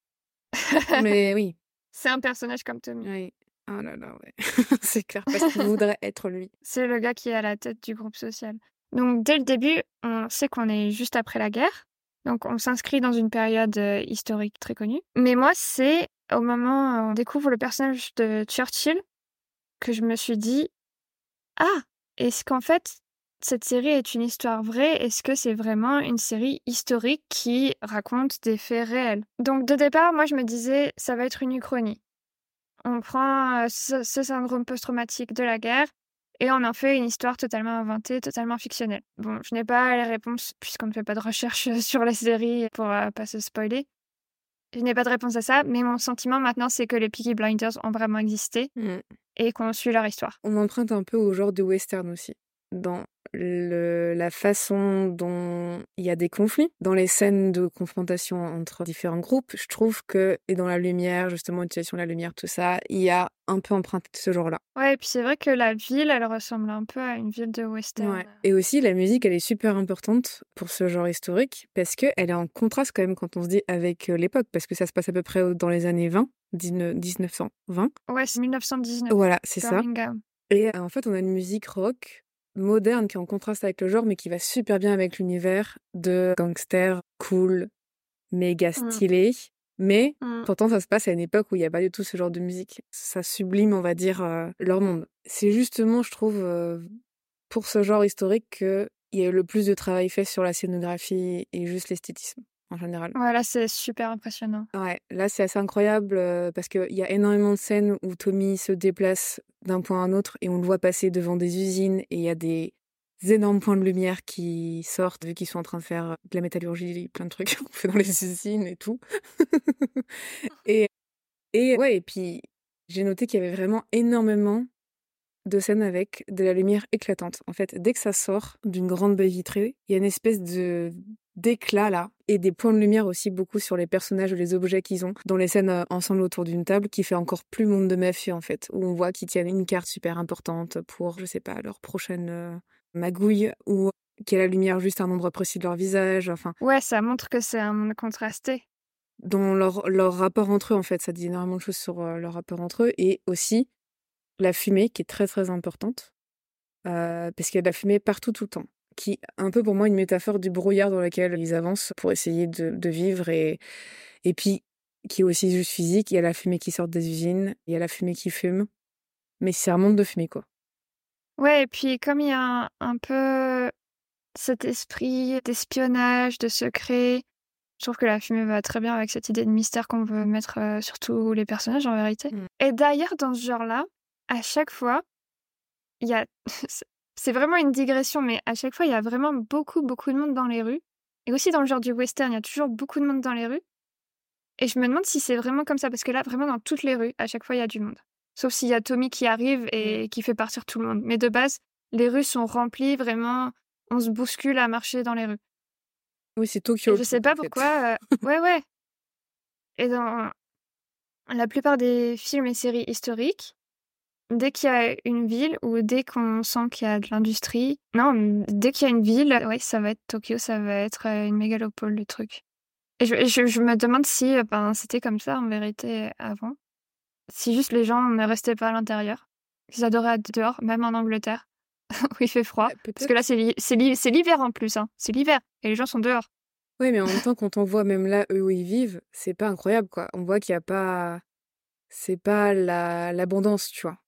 S1: mais oui,
S2: c'est un personnage comme Tommy.
S1: oui. Oh là là, ouais. c'est clair, parce qu'il voudrait être lui.
S2: C'est le gars qui est à la tête du groupe social. Donc, dès le début, on sait qu'on est juste après la guerre. Donc, on s'inscrit dans une période euh, historique très connue. Mais moi, c'est au moment où on découvre le personnage de Churchill que je me suis dit Ah, est-ce qu'en fait, cette série est une histoire vraie? Est-ce que c'est vraiment une série historique qui raconte des faits réels Donc, de départ, moi, je me disais Ça va être une uchronie. On prend euh, ce, ce syndrome post-traumatique de la guerre et on en fait une histoire totalement inventée, totalement fictionnelle. Bon, je n'ai pas les réponses puisqu'on ne fait pas de recherche sur la série pour euh, pas se spoiler. Je n'ai pas de réponse à ça, mais mon sentiment maintenant, c'est que les Peaky Blinders ont vraiment existé
S1: Mm.
S2: et qu'on suit leur histoire.
S1: On emprunte un peu au genre de western aussi, dans le, la façon dont il y a des conflits, dans les scènes de confrontation entre différents groupes. Je trouve que, et dans la lumière, justement, l'utilisation de la lumière, tout ça, il y a un peu emprunté de ce genre-là.
S2: Ouais, et puis c'est vrai que la ville, elle ressemble un peu à une ville de western.
S1: Ouais. Et aussi, la musique, elle est super importante pour ce genre historique, parce qu'elle est en contraste quand même quand on se dit avec euh, l'époque, parce que ça se passe à peu près dans les années 20, 19 1920.
S2: Ouais, c'est 1919.
S1: Voilà, c'est ça. Et euh, en fait, on a une musique rock moderne qui est en contraste avec le genre, mais qui va super bien avec l'univers de gangster cool, méga
S2: Mm.
S1: stylé. Mais
S2: Mmh.
S1: pourtant, ça se passe à une époque où il n'y a pas du tout ce genre de musique. Ça sublime, on va dire, euh, leur monde. C'est justement, je trouve, euh, pour ce genre historique qu'il y a eu le plus de travail fait sur la scénographie et juste l'esthétisme en général.
S2: Ouais, là, c'est super impressionnant.
S1: Ouais, là c'est assez incroyable euh, parce qu'il y a énormément de scènes où Tommy se déplace d'un point à un autre et on le voit passer devant des usines et il y a des énormes points de lumière qui sortent vu qu'ils sont en train de faire de la métallurgie, plein de trucs qu'on fait dans les usines et tout. et, et ouais, et puis j'ai noté qu'il y avait vraiment énormément de scènes avec de la lumière éclatante. En fait, dès que ça sort d'une grande baie vitrée, il y a une espèce de d'éclat là et des points de lumière aussi beaucoup sur les personnages ou les objets qu'ils ont dans les scènes euh, ensemble autour d'une table qui fait encore plus monde de mafieux en fait où on voit qu'ils tiennent une carte super importante pour je sais pas leur prochaine euh, magouille ou qu'il y a la lumière juste à un endroit précis de leur visage enfin
S2: Ouais, ça montre que c'est un monde contrasté.
S1: dans leur, leur rapport entre eux, en fait. Ça dit énormément de choses sur euh, leur rapport entre eux. Et aussi la fumée, qui est très, très importante. Euh, parce qu'il y a de la fumée partout, tout le temps. Qui est un peu pour moi une métaphore du brouillard dans lequel ils avancent pour essayer de, de vivre. Et, et puis, qui est aussi juste physique. Il y a la fumée qui sort des usines, il y a la fumée qui fume. Mais c'est un monde de fumée, quoi.
S2: Ouais, et puis comme il y a un, un peu cet esprit d'espionnage, de secret, je trouve que la fumée va très bien avec cette idée de mystère qu'on veut mettre euh, sur tous les personnages en vérité.
S1: Mm.
S2: Et d'ailleurs, dans ce genre-là, à chaque fois, il y a. C'est vraiment une digression, mais à chaque fois, il y a vraiment beaucoup, beaucoup de monde dans les rues. Et aussi dans le genre du western, il y a toujours beaucoup de monde dans les rues. Et je me demande si c'est vraiment comme ça, parce que là, vraiment, dans toutes les rues, à chaque fois, il y a du monde. Sauf s'il y a Tommy qui arrive et qui fait partir tout le monde. Mais de base, les rues sont remplies, vraiment, on se bouscule à marcher dans les rues.
S1: Oui, c'est
S2: Et
S1: Tokyo.
S2: je sais pas pourquoi. euh, Ouais, ouais. Et dans la plupart des films et séries historiques, dès qu'il y a une ville ou dès qu'on sent qu'il y a de l'industrie, non, dès qu'il y a une ville, ouais, ça va être Tokyo, ça va être euh, une mégalopole, le truc. Et je, je, je me demande si euh, ben, c'était comme ça en vérité avant. Si juste les gens ne restaient pas à l'intérieur. Ils adoraient être dehors, même en Angleterre, où il fait froid.
S1: Ouais,
S2: Parce que là, c'est l'hi- c'est l'hi- c'est l'hiver en plus. Hein. C'est l'hiver. Et les gens sont dehors.
S1: Oui, mais en même temps, quand on voit même là, eux où ils vivent, c'est pas incroyable, quoi. On voit qu'il y a pas. C'est pas la... l'abondance, tu vois.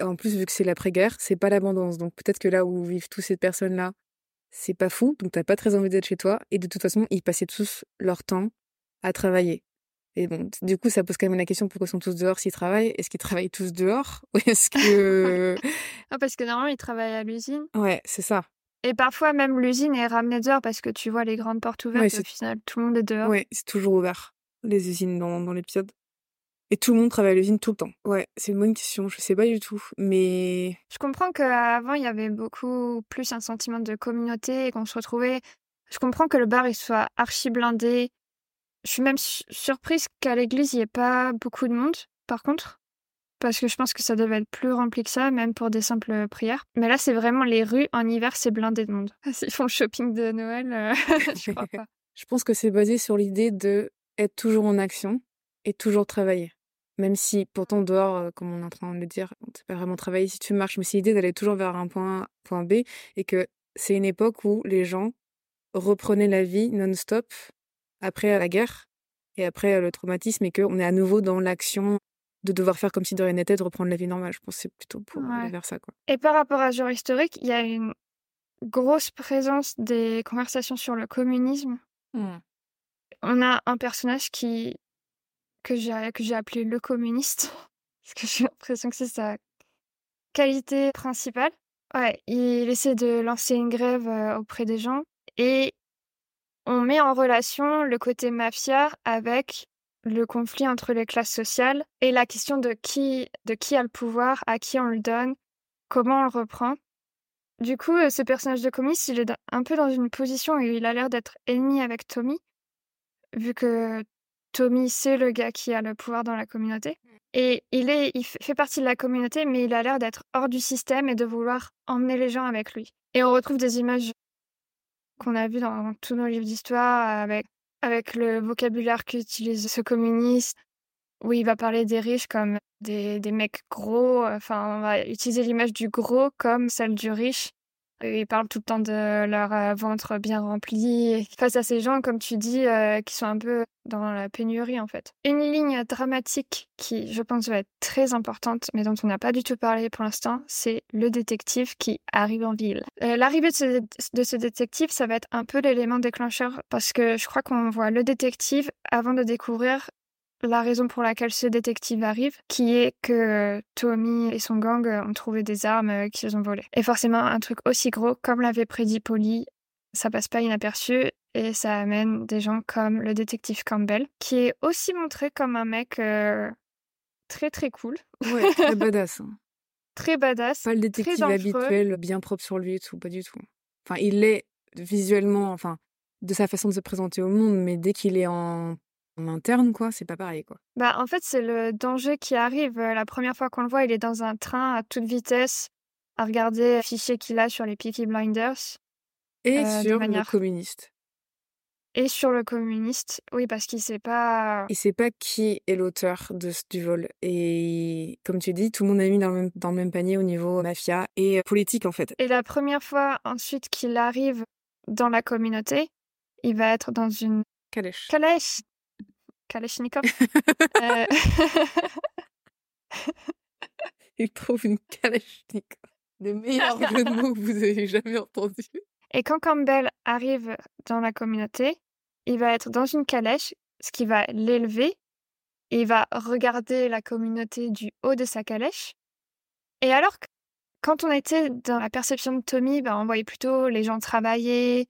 S1: En plus, vu que c'est l'après-guerre, c'est pas l'abondance. Donc peut-être que là où vivent toutes ces personnes-là, c'est pas fou. Donc t'as pas très envie d'être chez toi. Et de toute façon, ils passaient tous leur temps à travailler. Et bon, du coup, ça pose quand même la question pourquoi ils sont tous dehors s'ils travaillent? Est-ce qu'ils travaillent tous dehors? Ou est-ce que.
S2: Ah, parce que normalement, ils travaillent à l'usine.
S1: ouais, c'est ça.
S2: Et parfois, même l'usine est ramenée dehors parce que tu vois les grandes portes ouvertes.
S1: Ouais,
S2: et au final, tout le monde est dehors.
S1: Ouais, c'est toujours ouvert, les usines dans, dans l'épisode. Et tout le monde travaille à l'usine tout le temps. Ouais, c'est une bonne question, je sais pas du tout. Mais
S2: Je comprends qu'avant, il y avait beaucoup plus un sentiment de communauté et qu'on se retrouvait. Je comprends que le bar il soit archi blindé. Je suis même su- surprise qu'à l'église, il n'y ait pas beaucoup de monde, par contre. Parce que je pense que ça devait être plus rempli que ça, même pour des simples prières. Mais là, c'est vraiment les rues, en hiver, c'est blindé de monde. S'ils font le shopping de Noël, euh, je crois pas.
S1: je pense que c'est basé sur l'idée de être toujours en action et toujours travailler. Même si pourtant dehors, euh, comme on est en train de le dire, c'est pas vraiment travailler si tu marches, mais c'est l'idée d'aller toujours vers un point, point B et que c'est une époque où les gens reprenaient la vie non-stop après la guerre et après euh, le traumatisme et qu'on est à nouveau dans l'action de devoir faire comme si de rien n'était, de reprendre la vie normale. Je pense que c'est plutôt pour
S2: Ouais.
S1: aller vers ça, quoi.
S2: Et par rapport à ce genre historique, il y a une grosse présence des conversations sur le communisme. On a un personnage qui que j'ai que j'ai appelé le communiste parce que j'ai l'impression que c'est sa qualité principale. Ouais, il essaie de lancer une grève euh, auprès des gens et on met en relation le côté mafia avec le conflit entre les classes sociales et la question de qui de qui a le pouvoir, à qui on le donne, comment on le reprend. Du coup, euh, ce personnage de communiste, il est un peu dans une position où il a l'air d'être ennemi avec Tommy, vu que Tommy, c'est le gars qui a le pouvoir dans la communauté. Et il, est, il fait partie de la communauté, mais il a l'air d'être hors du système et de vouloir emmener les gens avec lui. Et on retrouve des images qu'on a vues dans tous nos livres d'histoire, avec, avec le vocabulaire qu'utilise ce communiste, où il va parler des riches comme des, des mecs gros. Enfin, on va utiliser l'image du gros comme celle du riche. Ils parlent tout le temps de leur euh, ventre bien rempli. Face à ces gens, comme tu dis, euh, qui sont un peu dans la pénurie, en fait. Une ligne dramatique qui, je pense, va être très importante, mais dont on n'a pas du tout parlé pour l'instant, c'est le détective qui arrive en ville. Euh, l'arrivée de ce, de ce détective, ça va être un peu l'élément déclencheur, parce que je crois qu'on voit le détective avant de découvrir la raison pour laquelle ce détective arrive, qui est que Tommy et son gang ont trouvé des armes euh, qu'ils ont volées. Et forcément, un truc aussi gros, comme l'avait prédit Polly, ça passe pas inaperçu et ça amène des gens comme le détective Campbell, qui est aussi montré comme un mec euh, très très cool.
S1: Ouais, très badass. Hein.
S2: très badass.
S1: Pas le détective habituel, bien propre sur lui et tout, pas du tout. Enfin, il l'est visuellement, enfin, de sa façon de se présenter au monde, mais dès qu'il est en en interne, quoi, c'est pas pareil, quoi.
S2: Bah, en fait, c'est le danger qui arrive. Euh, la première fois qu'on le voit, il est dans un train à toute vitesse à regarder le fichier qu'il a sur les Peaky Blinders.
S1: Et euh, sur le communiste.
S2: Et sur le communiste, oui, parce qu'il sait pas.
S1: Il sait pas qui est l'auteur de, du vol. Et comme tu dis, tout le monde a mis dans le, même, dans le même panier au niveau mafia et politique, en fait.
S2: Et la première fois, ensuite, qu'il arrive dans la communauté, il va être dans une
S1: calèche.
S2: Calèche Kalachnikov. euh...
S1: Il trouve une Kalachnikov. Le meilleur jeu de mots que vous avez jamais entendu.
S2: Et quand Campbell arrive dans la communauté, il va être dans une calèche, ce qui va l'élever. Il va regarder la communauté du haut de sa calèche. Et alors, quand on était dans la perception de Tommy, ben, on voyait plutôt les gens travailler,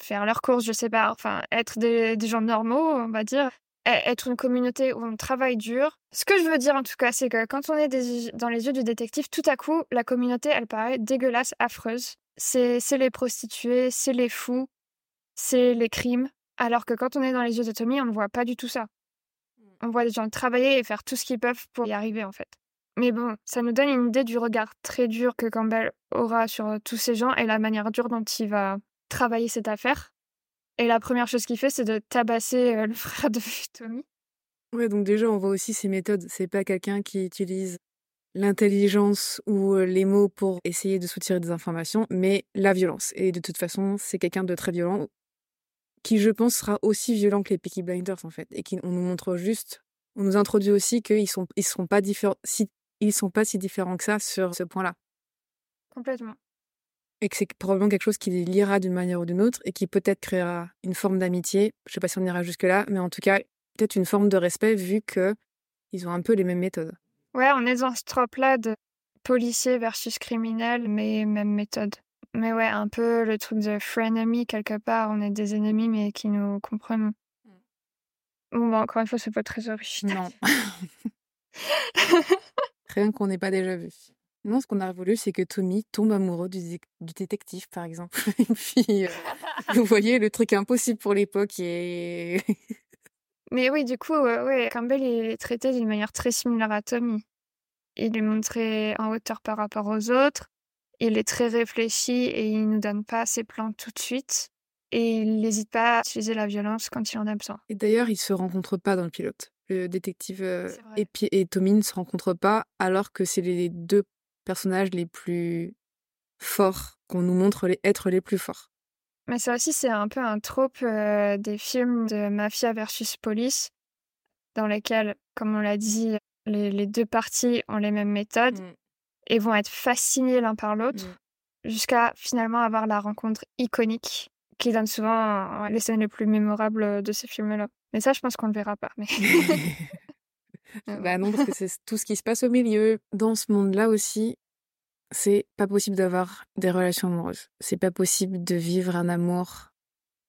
S2: faire leurs courses, je sais pas, enfin, être des, gens normaux, on va dire, e, être une communauté où on travaille dur. Ce que je veux dire en tout cas, c'est que quand on est dans les yeux du détective, tout à coup, la communauté, elle paraît dégueulasse, affreuse. C'est les prostituées, c'est les fous, c'est les crimes. Alors que quand on est dans les yeux de Tommy, on ne voit pas du tout ça. Mm. On voit des gens travailler et faire tout ce qu'ils peuvent pour y arriver, en fait. Mais bon, ça nous donne une idée du regard très dur que Campbell aura sur tous ces gens et la manière dure dont il va travailler cette affaire. Et la première chose qu'il fait, c'est de tabasser euh, le frère de Tommy.
S1: Ouais, donc déjà, on voit aussi ses méthodes. C'est pas quelqu'un qui utilise l'intelligence ou euh, les mots pour essayer de soutirer des informations, mais la violence. Et de toute façon, c'est quelqu'un de très violent, qui, je pense, sera aussi violent que les Peaky Blinders, en fait. Et qui, on nous montre juste, on nous introduit aussi qu'ils sont, ils seront pas différents, si, ils sont pas si différents que ça sur ce point-là.
S2: Complètement
S1: et que c'est probablement quelque chose qui les liera d'une manière ou d'une autre et qui peut-être créera une forme d'amitié. Je sais pas si on ira jusque-là, mais en tout cas, peut-être une forme de respect vu que ils ont un peu les mêmes méthodes.
S2: Ouais, on est dans ce trope-là de policier versus criminel, mais même méthode. Mais ouais, un peu le truc de frenemy quelque part. On est des ennemis, mais qui nous comprennent. Mm. Bon, bah, encore une fois, c'est pas très original.
S1: Non. Rien qu'on n'ait pas déjà vu. Non, ce qu'on a voulu, c'est que Tommy tombe amoureux du, détective, par exemple. Et puis, euh, vous voyez, le truc impossible pour l'époque et...
S2: Mais oui, du coup, ouais, Campbell est traité d'une manière très similaire à Tommy. Il est montré en hauteur par rapport aux autres. Il est très réfléchi et il nous donne pas ses plans tout de suite. Et il n'hésite pas à utiliser la violence quand il en a besoin.
S1: Et d'ailleurs, ils se rencontrent pas dans le pilote. Le détective euh, et, et Tommy ne se rencontrent pas alors que c'est les deux personnages les plus forts, qu'on nous montre les, être les plus forts.
S2: Mais ça aussi, c'est un peu un trope euh, des films de mafia versus police, dans lesquels, comme on l'a dit, les, deux parties ont les mêmes méthodes mm. et vont être fascinés l'un par l'autre, mm. jusqu'à finalement avoir la rencontre iconique qui donne souvent les scènes les plus mémorables de ces films-là. Mais ça, je pense qu'on ne le verra pas. Mais...
S1: Bah non, parce que c'est tout ce qui se passe au milieu. Dans ce monde-là aussi, c'est pas possible d'avoir des relations amoureuses. C'est pas possible de vivre un amour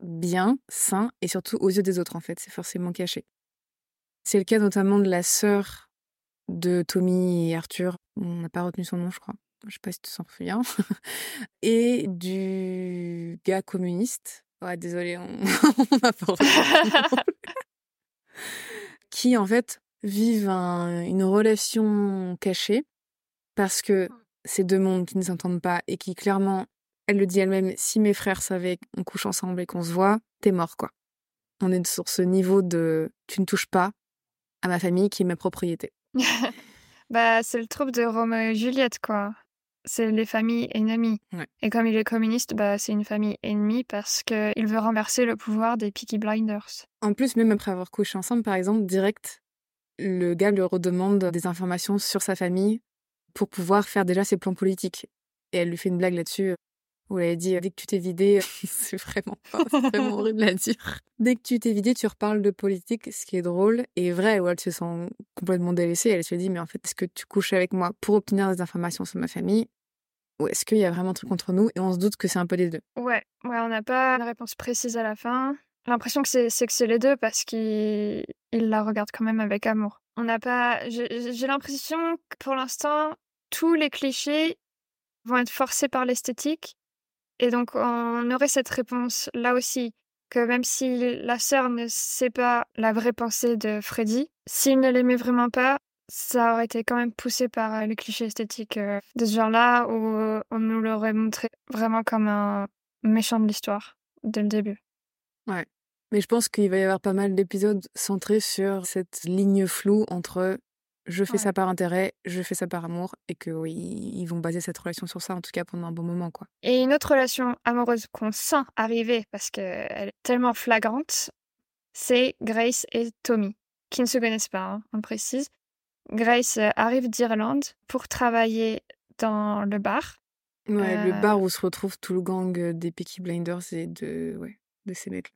S1: bien, sain, et surtout aux yeux des autres, en fait. C'est forcément caché. C'est le cas notamment de la sœur de Tommy et Arthur. On n'a pas retenu son nom, je crois. Je sais pas si tu t'en souviens. et du gars communiste. Ouais, désolé, on n'a pas retenu Qui, en fait, vivent une relation cachée parce que mmh. c'est deux mondes qui ne s'entendent pas et qui clairement, elle le dit elle-même, si mes frères savaient qu'on couche ensemble et qu'on se voit, t'es mort quoi. On est sur ce niveau de tu ne touches pas à ma famille qui est ma propriété.
S2: bah c'est le troupe de Romain et Juliette quoi. c'est les familles ennemies.
S1: Ouais.
S2: Et comme il est communiste, bah, c'est une famille ennemie parce qu'il veut renverser le pouvoir des Peaky Blinders.
S1: En plus, même après avoir couché ensemble, par exemple, direct, le gars lui redemande des informations sur sa famille pour pouvoir faire déjà ses plans politiques. Et elle lui fait une blague là-dessus où elle dit dès que tu t'es vidé, c'est vraiment, vraiment horrible à dire. Dès que tu t'es vidé, tu reparles de politique, ce qui est drôle et vrai, où elle se sent complètement délaissée. Elle se dit mais en fait, est-ce que tu couches avec moi pour obtenir des informations sur ma famille ou est-ce qu'il y a vraiment un truc entre nous? Et on se doute que c'est un peu des deux.
S2: Ouais, ouais, on n'a pas une réponse précise à la fin. L'impression que c'est que c'est les deux parce qu'il il la regarde quand même avec amour. On n'a pas. J'ai j'ai l'impression que pour l'instant, tous les clichés vont être forcés par l'esthétique. Et donc, on aurait cette réponse là aussi, que même si la sœur ne sait pas la vraie pensée de Freddy, s'il ne l'aimait vraiment pas, ça aurait été quand même poussé par euh, les clichés esthétiques euh, de ce genre-là, où euh, on nous l'aurait montré vraiment comme un méchant de l'histoire dès le début.
S1: Mais je pense qu'il va y avoir pas mal d'épisodes centrés sur cette ligne floue entre je fais
S2: Ouais.
S1: ça par intérêt, je fais ça par amour, et que oui, ils vont baser cette relation sur ça, en tout cas pendant un bon moment, quoi.
S2: Et une autre relation amoureuse qu'on sent arriver parce qu'elle est tellement flagrante, c'est Grace et Tommy, qui ne se connaissent pas, hein, on précise. Grace euh, arrive d'Irlande pour travailler dans le bar.
S1: Ouais, le
S2: Euh,
S1: bar où se retrouve tout le gang euh, des Peaky Blinders et de, ouais, de ces mecs.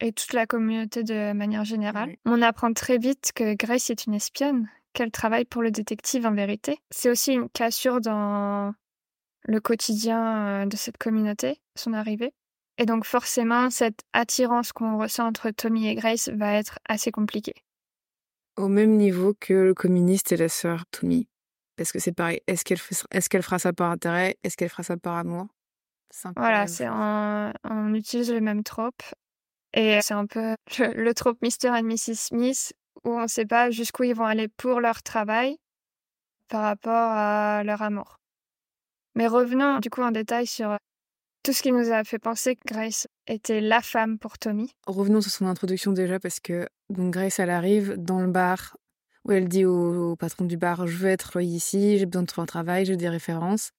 S2: et toute la communauté de manière générale.
S1: Oui.
S2: On apprend très vite que Grace est une espionne, qu'elle travaille pour le détective en vérité. C'est aussi une cassure dans le quotidien euh, de cette communauté, son arrivée. Et donc forcément, cette attirance qu'on ressent entre Tommy et Grace va être assez compliquée.
S1: Au même niveau que le communiste et la sœur Tommy. Parce que c'est pareil, est-ce qu'elle est-ce qu'elle fera ça par intérêt? Est-ce qu'elle fera ça par amour?
S2: Voilà,
S1: même
S2: c'est un- on utilise le même trope. Et c'est un peu le, le trope Mr. et Mrs. Smith où on ne sait pas jusqu'où ils vont aller pour leur travail par rapport à leur amour. Mais revenons du coup en détail sur tout ce qui nous a fait penser que Grace était la femme pour Tommy.
S1: Revenons sur son introduction déjà, parce que donc Grace, elle arrive dans le bar où elle dit au, au patron du bar Je veux être employée ici, j'ai besoin de trouver un travail, j'ai des références.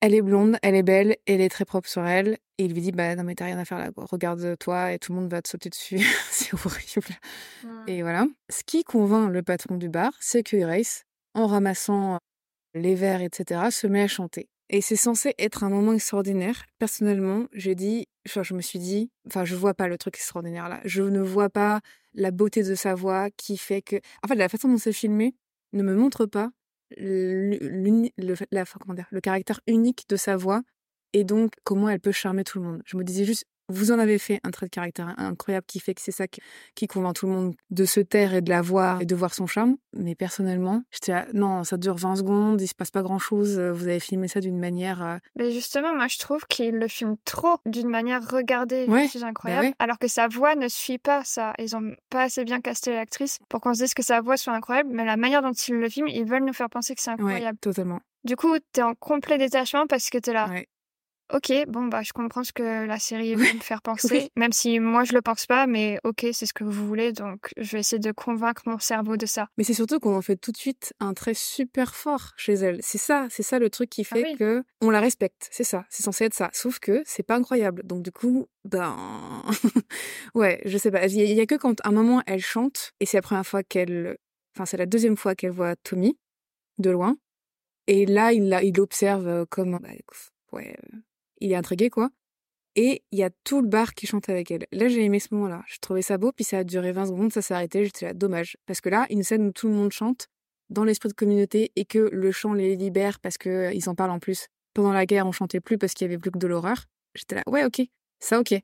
S1: Elle est blonde, elle est belle, elle est très propre sur elle. Et il lui dit Bah non, mais t'as rien à faire là, regarde-toi et tout le monde va te sauter dessus. c'est horrible. Et voilà. Ce qui convainc le patron du bar, c'est que Grace, en ramassant les verres, etc., se met à chanter. Et c'est censé être un moment extraordinaire. Personnellement, j'ai dit, enfin, je me suis dit, enfin, je vois pas le truc extraordinaire là. Je ne vois pas la beauté de sa voix qui fait que, en fait, la façon dont c'est filmé ne me montre pas le, la, le caractère unique de sa voix et donc comment elle peut charmer tout le monde. Je me disais juste, vous en avez fait un trait de caractère incroyable qui fait que c'est ça qui, convainc tout le monde de se taire et de la voir et de voir son charme. Mais personnellement, j'étais là, non, ça dure 20 secondes, il se passe pas grand chose, vous avez filmé ça d'une manière. euh,
S2: Mais justement, moi je trouve qu'il le filme trop d'une manière regardée,
S1: Ouais,
S2: je suis incroyable,
S1: ouais.
S2: alors que sa voix ne suit pas ça. Ils ont pas assez bien casté l'actrice pour qu'on se dise que sa voix soit incroyable, mais la manière dont ils le filment, ils veulent nous faire penser que c'est
S1: Ouais,
S2: incroyable.
S1: totalement.
S2: Du coup, t'es en complet détachement parce que t'es là.
S1: Ouais.
S2: Ok, bon bah je comprends ce que la série veut me faire penser, même si moi je le pense pas, mais ok, c'est ce que vous voulez, donc je vais essayer de convaincre mon cerveau de ça.
S1: Mais c'est surtout qu'on en fait tout de suite un trait super fort chez elle. C'est ça, c'est ça le truc qui fait
S2: Ah oui.
S1: que on la respecte. C'est ça, c'est censé être ça. Sauf que c'est pas incroyable. Donc du coup, ben, ouais, je sais pas. Il y, a- il y a que quand à un moment elle chante et c'est la première fois qu'elle, enfin c'est la deuxième fois qu'elle voit Tommy de loin. Et là, il l'observe euh, comme, bah, ouais, il est intrigué quoi. Et il y a tout le bar qui chante avec elle. Là, j'ai aimé ce moment-là. Je trouvais ça beau, puis ça a duré 20 secondes, ça s'est arrêté. J'étais là, dommage. Parce que là, une scène où tout le monde chante dans l'esprit de communauté et que le chant les libère parce que euh, en parlent en plus. Pendant la guerre, on chantait plus parce qu'il y avait plus que de l'horreur. J'étais là, ouais, ok, ça, ok.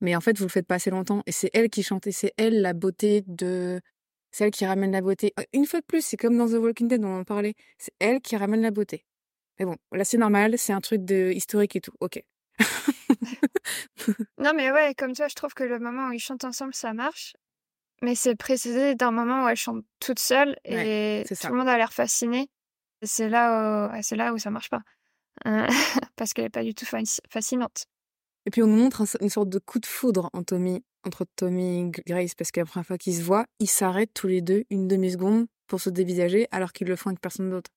S1: Mais en fait, vous le faites pas assez longtemps. Et c'est elle qui chante. Et c'est elle la beauté de. C'est elle qui ramène la beauté. Euh, Une fois de plus, c'est comme dans The Walking Dead, on en parlait. C'est elle qui ramène la beauté. Mais bon, là, c'est normal, c'est un truc de historique et tout. Ok.
S2: Non mais ouais, comme toi, je trouve que le moment où ils chantent ensemble, ça marche. Mais c'est précédé d'un moment où elle chante toute seule et
S1: Ouais,
S2: tout le monde a l'air fasciné. C'est là, où... ouais, c'est là où ça marche pas. Euh, Parce qu'elle est pas du tout fa- fascinante.
S1: Et puis on nous montre un- une sorte de coup de foudre en Tommy, entre Tommy et Grace, parce que la première fois qu'ils se voient, ils s'arrêtent tous les deux une demi-seconde pour se dévisager, alors qu'ils le font avec personne d'autre.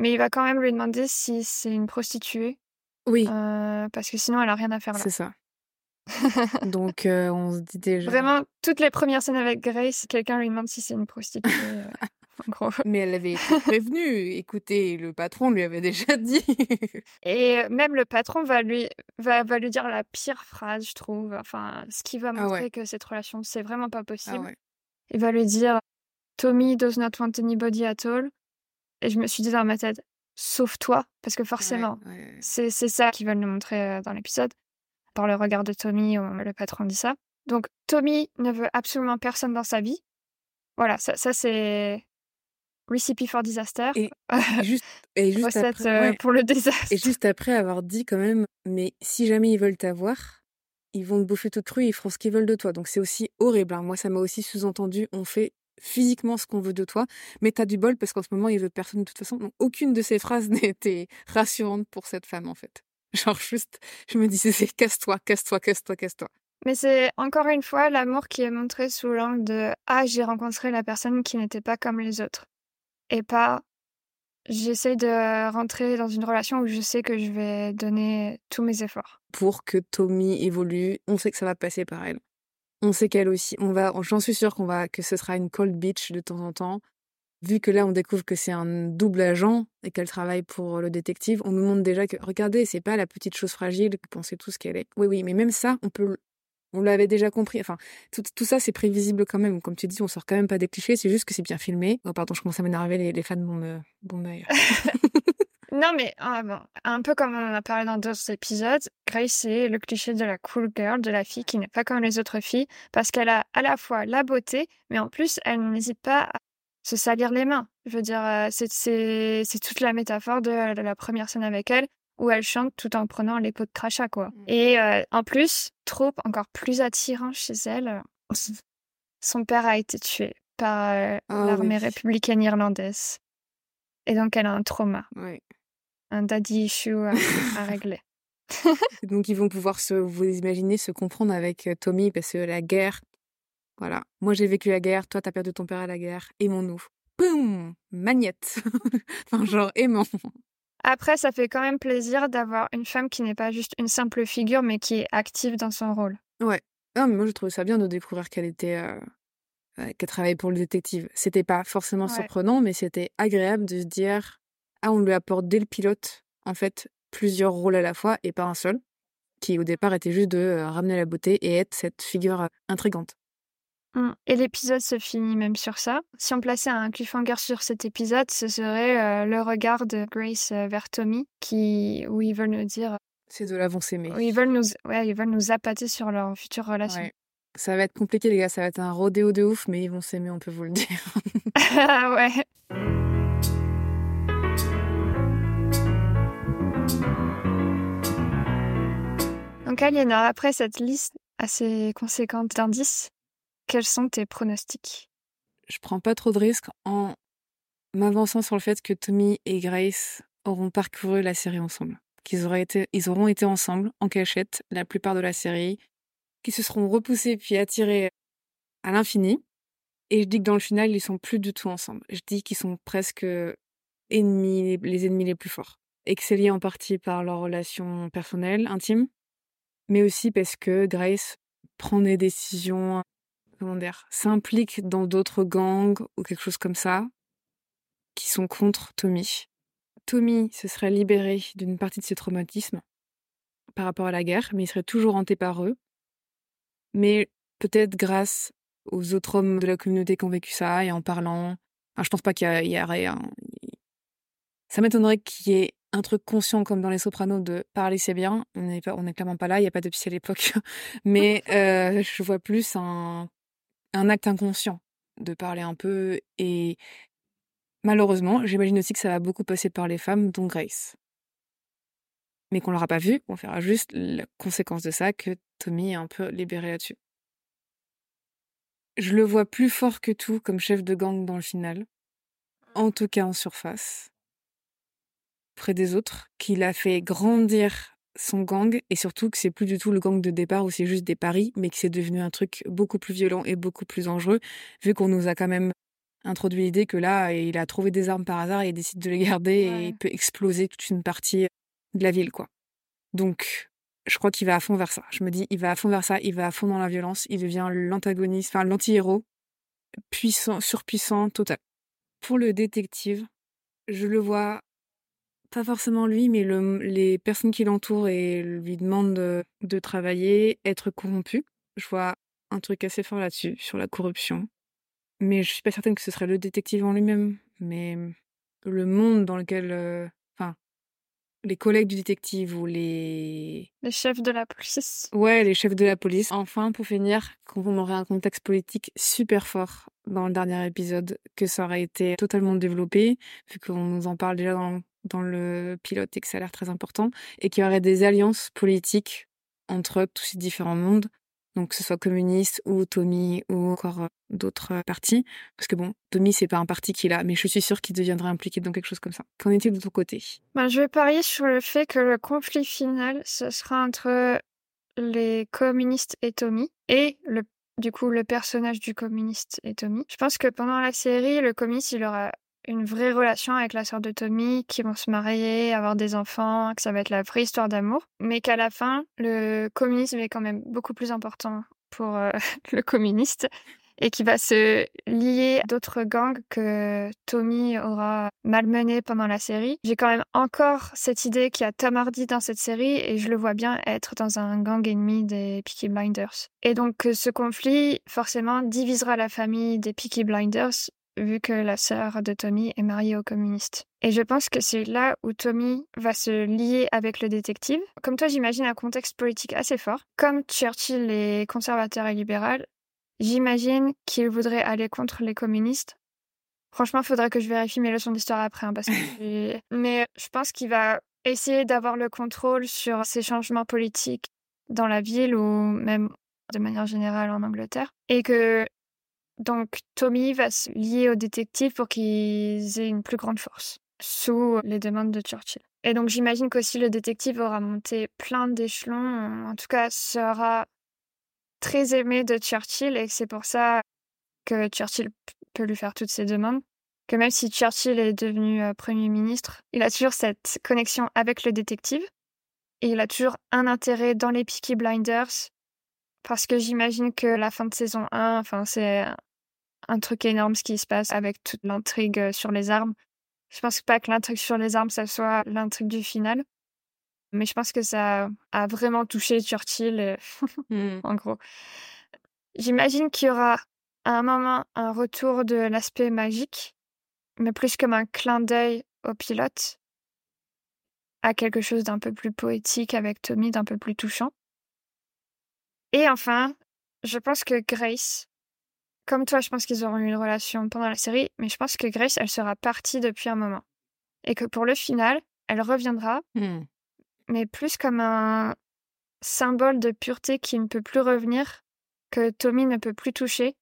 S2: Mais il va quand même lui demander si c'est une prostituée.
S1: Oui.
S2: Euh, parce que sinon, elle a rien à faire là.
S1: C'est ça. Donc, euh, on se dit déjà.
S2: Vraiment, toutes les premières scènes avec Grace, quelqu'un lui demande si c'est une prostituée. euh, en gros.
S1: Mais elle avait été prévenue. Écoutez, le patron lui avait déjà dit.
S2: Et même le patron va lui, va, va lui dire la pire phrase, je trouve. Enfin, ce qui va
S1: Ah
S2: montrer
S1: ouais.
S2: que cette relation, c'est vraiment pas possible.
S1: ah ouais.
S2: Il va lui dire Tommy does not want anybody at all. Et je me suis dit dans ma tête, sauf toi, parce que forcément,
S1: Ouais, ouais, ouais.
S2: c'est ça qu'ils veulent nous montrer euh, dans l'épisode. Par le regard de Tommy, où le patron dit ça. Donc, Tommy ne veut absolument personne dans sa vie. Voilà, ça, ça c'est recipe for disaster.
S1: Et Et juste, et juste
S2: Recette
S1: après,
S2: euh,
S1: ouais.
S2: pour le désastre.
S1: Et juste après avoir dit quand même, mais si jamais ils veulent t'avoir, ils vont te bouffer toute crue, ils feront ce qu'ils veulent de toi. Donc c'est aussi horrible. hein. Moi, ça m'a aussi sous-entendu, on fait physiquement ce qu'on veut de toi, mais t'as du bol parce qu'en ce moment, il veut personne de toute façon. Donc aucune de ces phrases n'était rassurante pour cette femme, en fait. Genre juste, je me disais, c'est casse-toi, casse-toi, casse-toi, casse-toi.
S2: Mais c'est encore une fois l'amour qui est montré sous l'angle de Ah, j'ai rencontré la personne qui n'était pas comme les autres. Et pas J'essaie de rentrer dans une relation où je sais que je vais donner tous mes efforts.
S1: Pour que Tommy évolue, on sait que ça va passer par elle. On sait qu'elle aussi, on va, j'en suis sûre qu'on va, que ce sera une cold bitch de temps en temps. Vu que là, on découvre que c'est un double agent et qu'elle travaille pour le détective, on nous montre déjà que, regardez, c'est pas la petite chose fragile que pensait tout ce qu'elle est. Oui, oui, mais même ça, on peut, on l'avait déjà compris. Enfin, tout, tout ça, c'est prévisible quand même. Comme tu dis, on sort quand même pas des clichés, c'est juste que c'est bien filmé. Oh, pardon, je commence à m'énerver, les, les fans vont me, vont me-
S2: Non, mais ah, bon, un peu comme on en a parlé dans d'autres épisodes, Grace, c'est le cliché de la cool girl, de la fille qui n'est pas comme les autres filles, parce qu'elle a à la fois la beauté, mais en plus, elle n'hésite pas à se salir les mains. Je veux dire, euh, c'est toute la métaphore de, de la première scène avec elle, où elle chante tout en prenant les pots de crachat, quoi.
S1: Mm.
S2: Et euh, en plus, trop encore plus attirant chez elle, son père a été tué par euh,
S1: Ah
S2: l'armée
S1: oui.
S2: républicaine irlandaise. Et donc, elle a un trauma
S1: Ouais.
S2: Un daddy issue à, à régler.
S1: Donc ils vont pouvoir se, vous imaginez, se comprendre avec euh, Tommy parce que la guerre, voilà. Moi j'ai vécu la guerre, toi t'as perdu ton père à la guerre, aimons-nous. Boum Magnette Enfin genre aimant.
S2: Après, ça fait quand même plaisir d'avoir une femme qui n'est pas juste une simple figure, mais qui est active dans son rôle.
S1: Ouais. Non mais moi je trouvais ça bien de découvrir qu'elle était... Euh, euh, qu'elle travaillait pour le détective. C'était pas forcément
S2: Ouais.
S1: surprenant, mais c'était agréable de se dire ah on lui apporte dès le pilote en fait plusieurs rôles à la fois et pas un seul, qui au départ était juste de euh, ramener la beauté et être cette figure euh, intrigante.
S2: Mm. Et l'épisode se finit même sur ça. Si on plaçait un cliffhanger sur cet épisode, ce serait euh, le regard de Grace vers Tommy, qui, où ils veulent nous dire,
S1: C'est de l'avant s'aimer.
S2: où ils veulent nous, ouais, ils veulent nous appâter sur leur future relation.
S1: Ouais. Ça va être compliqué, les gars. Ça va être un rodéo de ouf, mais ils vont s'aimer, on peut vous le dire.
S2: Ah ouais. Donc Aliénor, après cette liste assez conséquente d'indices, quels sont tes pronostics?
S1: Je prends pas trop de risques en m'avançant sur le fait que Tommy et Grace auront parcouru la série ensemble. Qu'ils ils auront été ensemble, en cachette, la plupart de la série. Qu'ils se seront repoussés puis attirés à l'infini. Et je dis que dans le final, ils sont plus du tout ensemble. Je dis qu'ils sont presque ennemis, les ennemis les plus forts. Et que c'est lié en partie par leur relation personnelle, intime, mais aussi parce que Grace prend des décisions, comment dire, s'implique dans d'autres gangs ou quelque chose comme ça, qui sont contre Tommy. Tommy se serait libéré d'une partie de ses traumatismes par rapport à la guerre, mais il serait toujours hanté par eux. Mais peut-être grâce aux autres hommes de la communauté qui ont vécu ça et en parlant. Enfin, je pense pas qu'il y, a- y aurait un... Ça m'étonnerait qu'il y ait un truc conscient comme dans Les Sopranos de parler c'est bien. On n'est pas, on est clairement pas là. Il y a pas de psy à l'époque, mais euh, je vois plus un, un acte inconscient de parler un peu et malheureusement, j'imagine aussi que ça va beaucoup passer par les femmes, dont Grace. Mais qu'on l'aura pas vu, on verra juste la conséquence de ça que Tommy est un peu libéré là-dessus. Je le vois plus fort que tout comme chef de gang dans le final, en tout cas en surface, des autres, qu'il a fait grandir son gang et surtout que c'est plus du tout le gang de départ où c'est juste des paris, mais que c'est devenu un truc beaucoup plus violent et beaucoup plus dangereux, vu qu'on nous a quand même introduit l'idée que là, il a trouvé des armes par hasard et il décide de les garder et il peut exploser toute une partie de la ville, quoi. Donc, je crois qu'il va à fond vers ça. Je me dis, il va à fond vers ça, il va à fond dans la violence, il devient l'antagoniste, enfin l'anti-héros, puissant, surpuissant, total. Pour le détective, je le vois pas forcément lui, mais le, les personnes qui l'entourent et lui demandent de, de, travailler, être corrompu. Je vois un truc assez fort là-dessus, sur la corruption. Mais je suis pas certaine que ce serait le détective en lui-même, mais le monde dans lequel, euh, enfin, les collègues du détective ou les...
S2: Les chefs de la police.
S1: Ouais, les chefs de la police. Enfin, pour finir, qu'on aurait un contexte politique super fort dans le dernier épisode, que ça aurait été totalement développé, vu qu'on nous en parle déjà dans, le pilote et que ça a l'air très important, et qu'il y aurait des alliances politiques entre tous ces différents mondes donc que ce soit communiste ou Tommy ou encore d'autres partis. Parce que bon, Tommy, c'est pas un parti qu'il a, mais je suis sûre qu'il deviendrait impliqué dans quelque chose comme ça. Qu'en est-il de ton côté?
S2: Ben, Je vais parier sur le fait que le conflit final, ce sera entre les communistes et Tommy, et le, du coup le personnage du communiste et Tommy. Je pense que pendant la série, le communiste, il aura une vraie relation avec la sœur de Tommy, qui vont se marier, avoir des enfants, que ça va être la vraie histoire d'amour, mais qu'à la fin, le communisme est quand même beaucoup plus important pour euh, le communiste et qui va se lier à d'autres gangs que Tommy aura malmené pendant la série. J'ai quand même encore cette idée qu'il y a Tom Hardy dans cette série et je le vois bien être dans un gang ennemi des Peaky Blinders. Et donc ce conflit forcément divisera la famille des Peaky Blinders vu que la sœur de Tommy est mariée au communiste. Et je pense que c'est là où Tommy va se lier avec le détective. Comme toi, j'imagine un contexte politique assez fort. Comme Churchill est conservateur et libéral, j'imagine qu'il voudrait aller contre les communistes. Franchement, il faudrait que je vérifie mes leçons d'histoire après. Hein, parce que Mais je pense qu'il va essayer d'avoir le contrôle sur ces changements politiques dans la ville ou même de manière générale en Angleterre. Et que donc Tommy va se lier aux détectives pour qu'ils aient une plus grande force, sous les demandes de Churchill. Et donc j'imagine qu'aussi le détective aura monté plein d'échelons, en tout cas sera très aimé de Churchill et c'est pour ça que Churchill peut lui faire toutes ses demandes. Que même si Churchill est devenu euh, Premier ministre, il a toujours cette connexion avec le détective et il a toujours un intérêt dans les Peaky Blinders parce que j'imagine que la fin de saison 1, enfin c'est un truc énorme ce qui se passe avec toute l'intrigue euh, sur les armes. Je pense pas que l'intrigue sur les armes, ça soit l'intrigue du final. Mais je pense que ça a vraiment touché Churchill, euh, mmh. en gros. J'imagine qu'il y aura à un moment un retour de l'aspect magique, mais plus comme un clin d'œil au pilote, à quelque chose d'un peu plus poétique avec Tommy, d'un peu plus touchant. Et enfin, je pense que Grace comme toi, je pense qu'ils auront eu une relation pendant la série, mais je pense que Grace, elle sera partie depuis un moment. Et que pour le final, elle reviendra, mmh. Mais plus comme un symbole de pureté qui ne peut plus revenir, que Tommy ne peut plus toucher,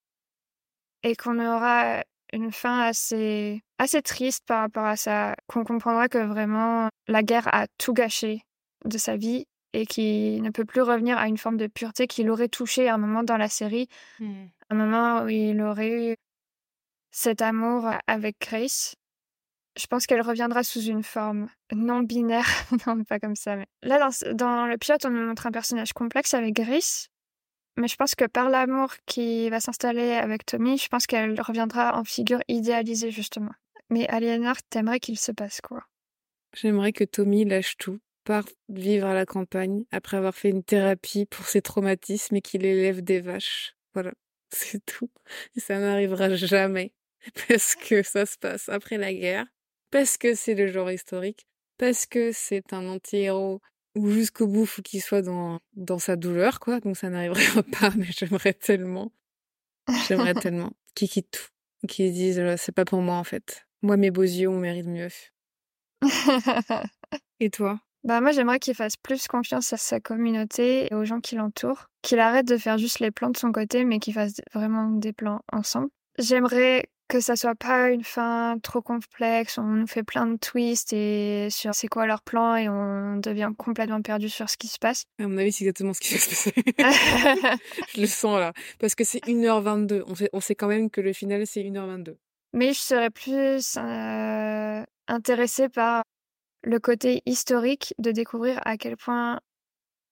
S2: et qu'on aura une fin assez, assez triste par rapport à ça, qu'on comprendra que vraiment la guerre a tout gâché de sa vie et qui ne peut plus revenir à une forme de pureté qu'il aurait touché à un moment dans la série, mmh. un moment où il aurait eu cet amour avec Grace. Je pense qu'elle reviendra sous une forme non binaire, non pas comme ça. Là, dans, le pilote, on nous montre un personnage complexe avec Grace, mais je pense que par l'amour qui va s'installer avec Tommy, je pense qu'elle reviendra en figure idéalisée justement. Mais Aliénor, t'aimerais qu'il se passe quoi?
S1: J'aimerais que Tommy lâche tout part vivre à la campagne après avoir fait une thérapie pour ses traumatismes et qu'il élève des vaches. Voilà, c'est tout. Et ça n'arrivera jamais parce que ça se passe après la guerre, parce que c'est le genre historique, parce que c'est un anti-héros ou jusqu'au bout faut qu'il soit dans, dans sa douleur, quoi. Donc ça n'arrivera pas, mais j'aimerais tellement, j'aimerais tellement qu'il quitte tout, qu'il dise c'est pas pour moi en fait. Moi mes beaux yeux on mérite mieux. Et toi?
S2: Bah moi j'aimerais qu'il fasse plus confiance à sa communauté et aux gens qui l'entourent, qu'il arrête de faire juste les plans de son côté mais qu'il fasse vraiment des plans ensemble. J'aimerais que ça soit pas une fin trop complexe, on nous fait plein de twists et sur c'est quoi leur plan et on devient complètement perdu sur ce qui se passe.
S1: À mon avis, c'est exactement ce qui va se passer. Je le sens là. Parce que c'est 1h22. On sait, on sait quand même que le final, c'est 1h22.
S2: Mais je serais plus euh, intéressée par le côté historique de découvrir à quel point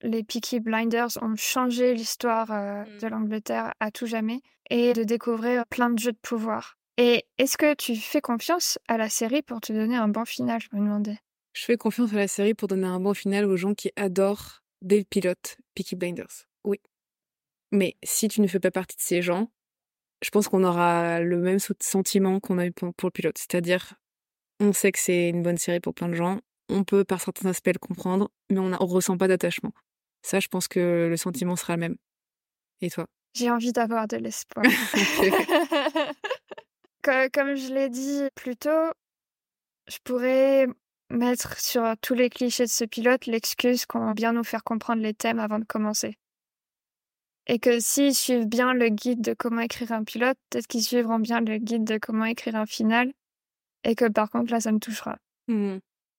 S2: les Peaky Blinders ont changé l'histoire euh,
S1: Mmh.
S2: de l'Angleterre à tout jamais et de découvrir plein de jeux de pouvoir. Et est-ce que tu fais confiance à la série pour te donner un bon final, je me demandais?
S1: Je fais confiance à la série pour donner un bon final aux gens qui adorent des pilotes Peaky Blinders. Oui. Mais si tu ne fais pas partie de ces gens, je pense qu'on aura le même sentiment qu'on a eu pour, pour le pilote. C'est-à-dire, on sait que c'est une bonne série pour plein de gens. On peut par certains aspects le comprendre, mais on ne ressent pas d'attachement. Ça, je pense que le sentiment sera le même. Et toi?
S2: J'ai envie d'avoir de l'espoir. Co- Comme je l'ai dit plus tôt, je pourrais mettre sur tous les clichés de ce pilote l'excuse qu'on va bien nous faire comprendre les thèmes avant de commencer. Et que s'ils suivent bien le guide de comment écrire un pilote, peut-être qu'ils suivront bien le guide de comment écrire un final. Et que par contre, là, ça me touchera.
S1: Hmm.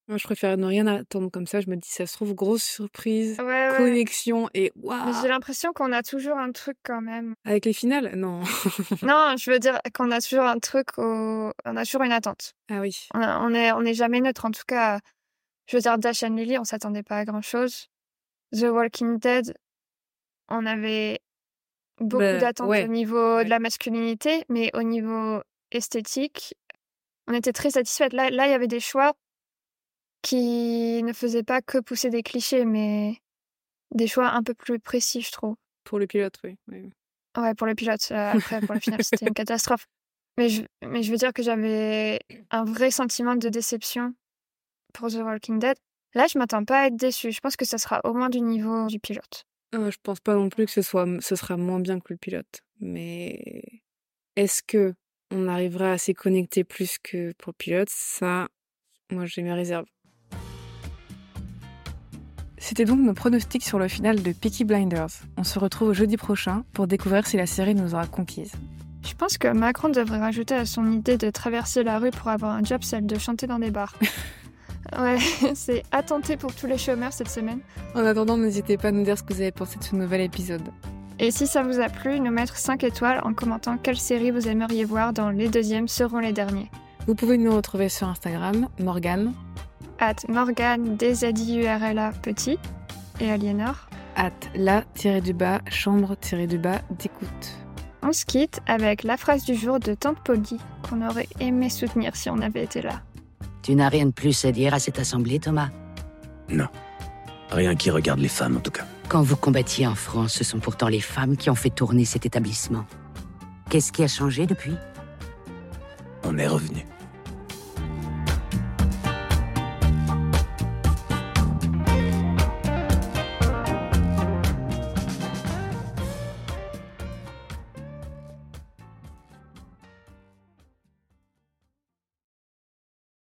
S1: Moi, je préfère ne rien attendre comme ça. Je me dis, ça se trouve, grosse surprise,
S2: Ouais, ouais.
S1: connexion et
S2: Mais
S1: waouh
S2: j'ai l'impression qu'on a toujours un truc quand même.
S1: Avec les finales? Non.
S2: Non, je veux dire qu'on a toujours un truc au... On a toujours une attente.
S1: ah oui.
S2: On, a- on est, on est jamais neutre. En tout cas, je veux dire, Dash and Lily, on s'attendait pas à grand chose. The Walking Dead, on avait beaucoup
S1: Bah,
S2: d'attentes
S1: ouais.
S2: au niveau de la masculinité, mais au niveau esthétique, on était très satisfaite. Là, là, il y avait des choix qui ne faisaient pas que pousser des clichés, mais des choix un peu plus précis, je trouve.
S1: Pour le pilote, oui. oui.
S2: Ouais, pour le pilote. euh, après, pour le final, c'était une catastrophe. Mais je, mais je veux dire que j'avais un vrai sentiment de déception pour The Walking Dead. Là, je m'attends pas à être déçue. Je pense que ça sera au moins du niveau du pilote.
S1: Ah, je pense pas non plus que ce soit, ce sera moins bien que le pilote. Mais est-ce que on arrivera à s'y connecter plus que pour le pilote? Ça, moi, j'ai mes réserves. C'était donc nos pronostics sur le final de Peaky Blinders. On se retrouve jeudi prochain pour découvrir si la série nous aura conquise.
S2: Je pense que Macron devrait rajouter à son idée de traverser la rue pour avoir un job, celle de chanter dans des bars. ouais, c'est à tenter pour tous les chômeurs cette semaine.
S1: En attendant, n'hésitez pas à nous dire ce que vous avez pensé de ce nouvel épisode.
S2: Et si ça vous a plu, nous mettre 5 étoiles en commentant quelle série vous aimeriez voir dans les deuxièmes seront les derniers.
S1: Vous pouvez nous retrouver sur Instagram, Morgane,
S2: At Morgane, D-Z-I-U-R-L-A, petit, et Aliénor.
S1: at la-du-bas, chambre-du-bas d'écoute.
S2: On se quitte avec la phrase du jour de Tante Polly, qu'on aurait aimé soutenir si on avait été là.
S3: Tu n'as rien de plus à dire à cette assemblée, Thomas?
S4: Non. Rien qui regarde les femmes, en tout cas.
S3: Quand vous combattiez en France, ce sont pourtant les femmes qui ont fait tourner cet établissement. Qu'est-ce qui a changé depuis?
S4: On est revenu.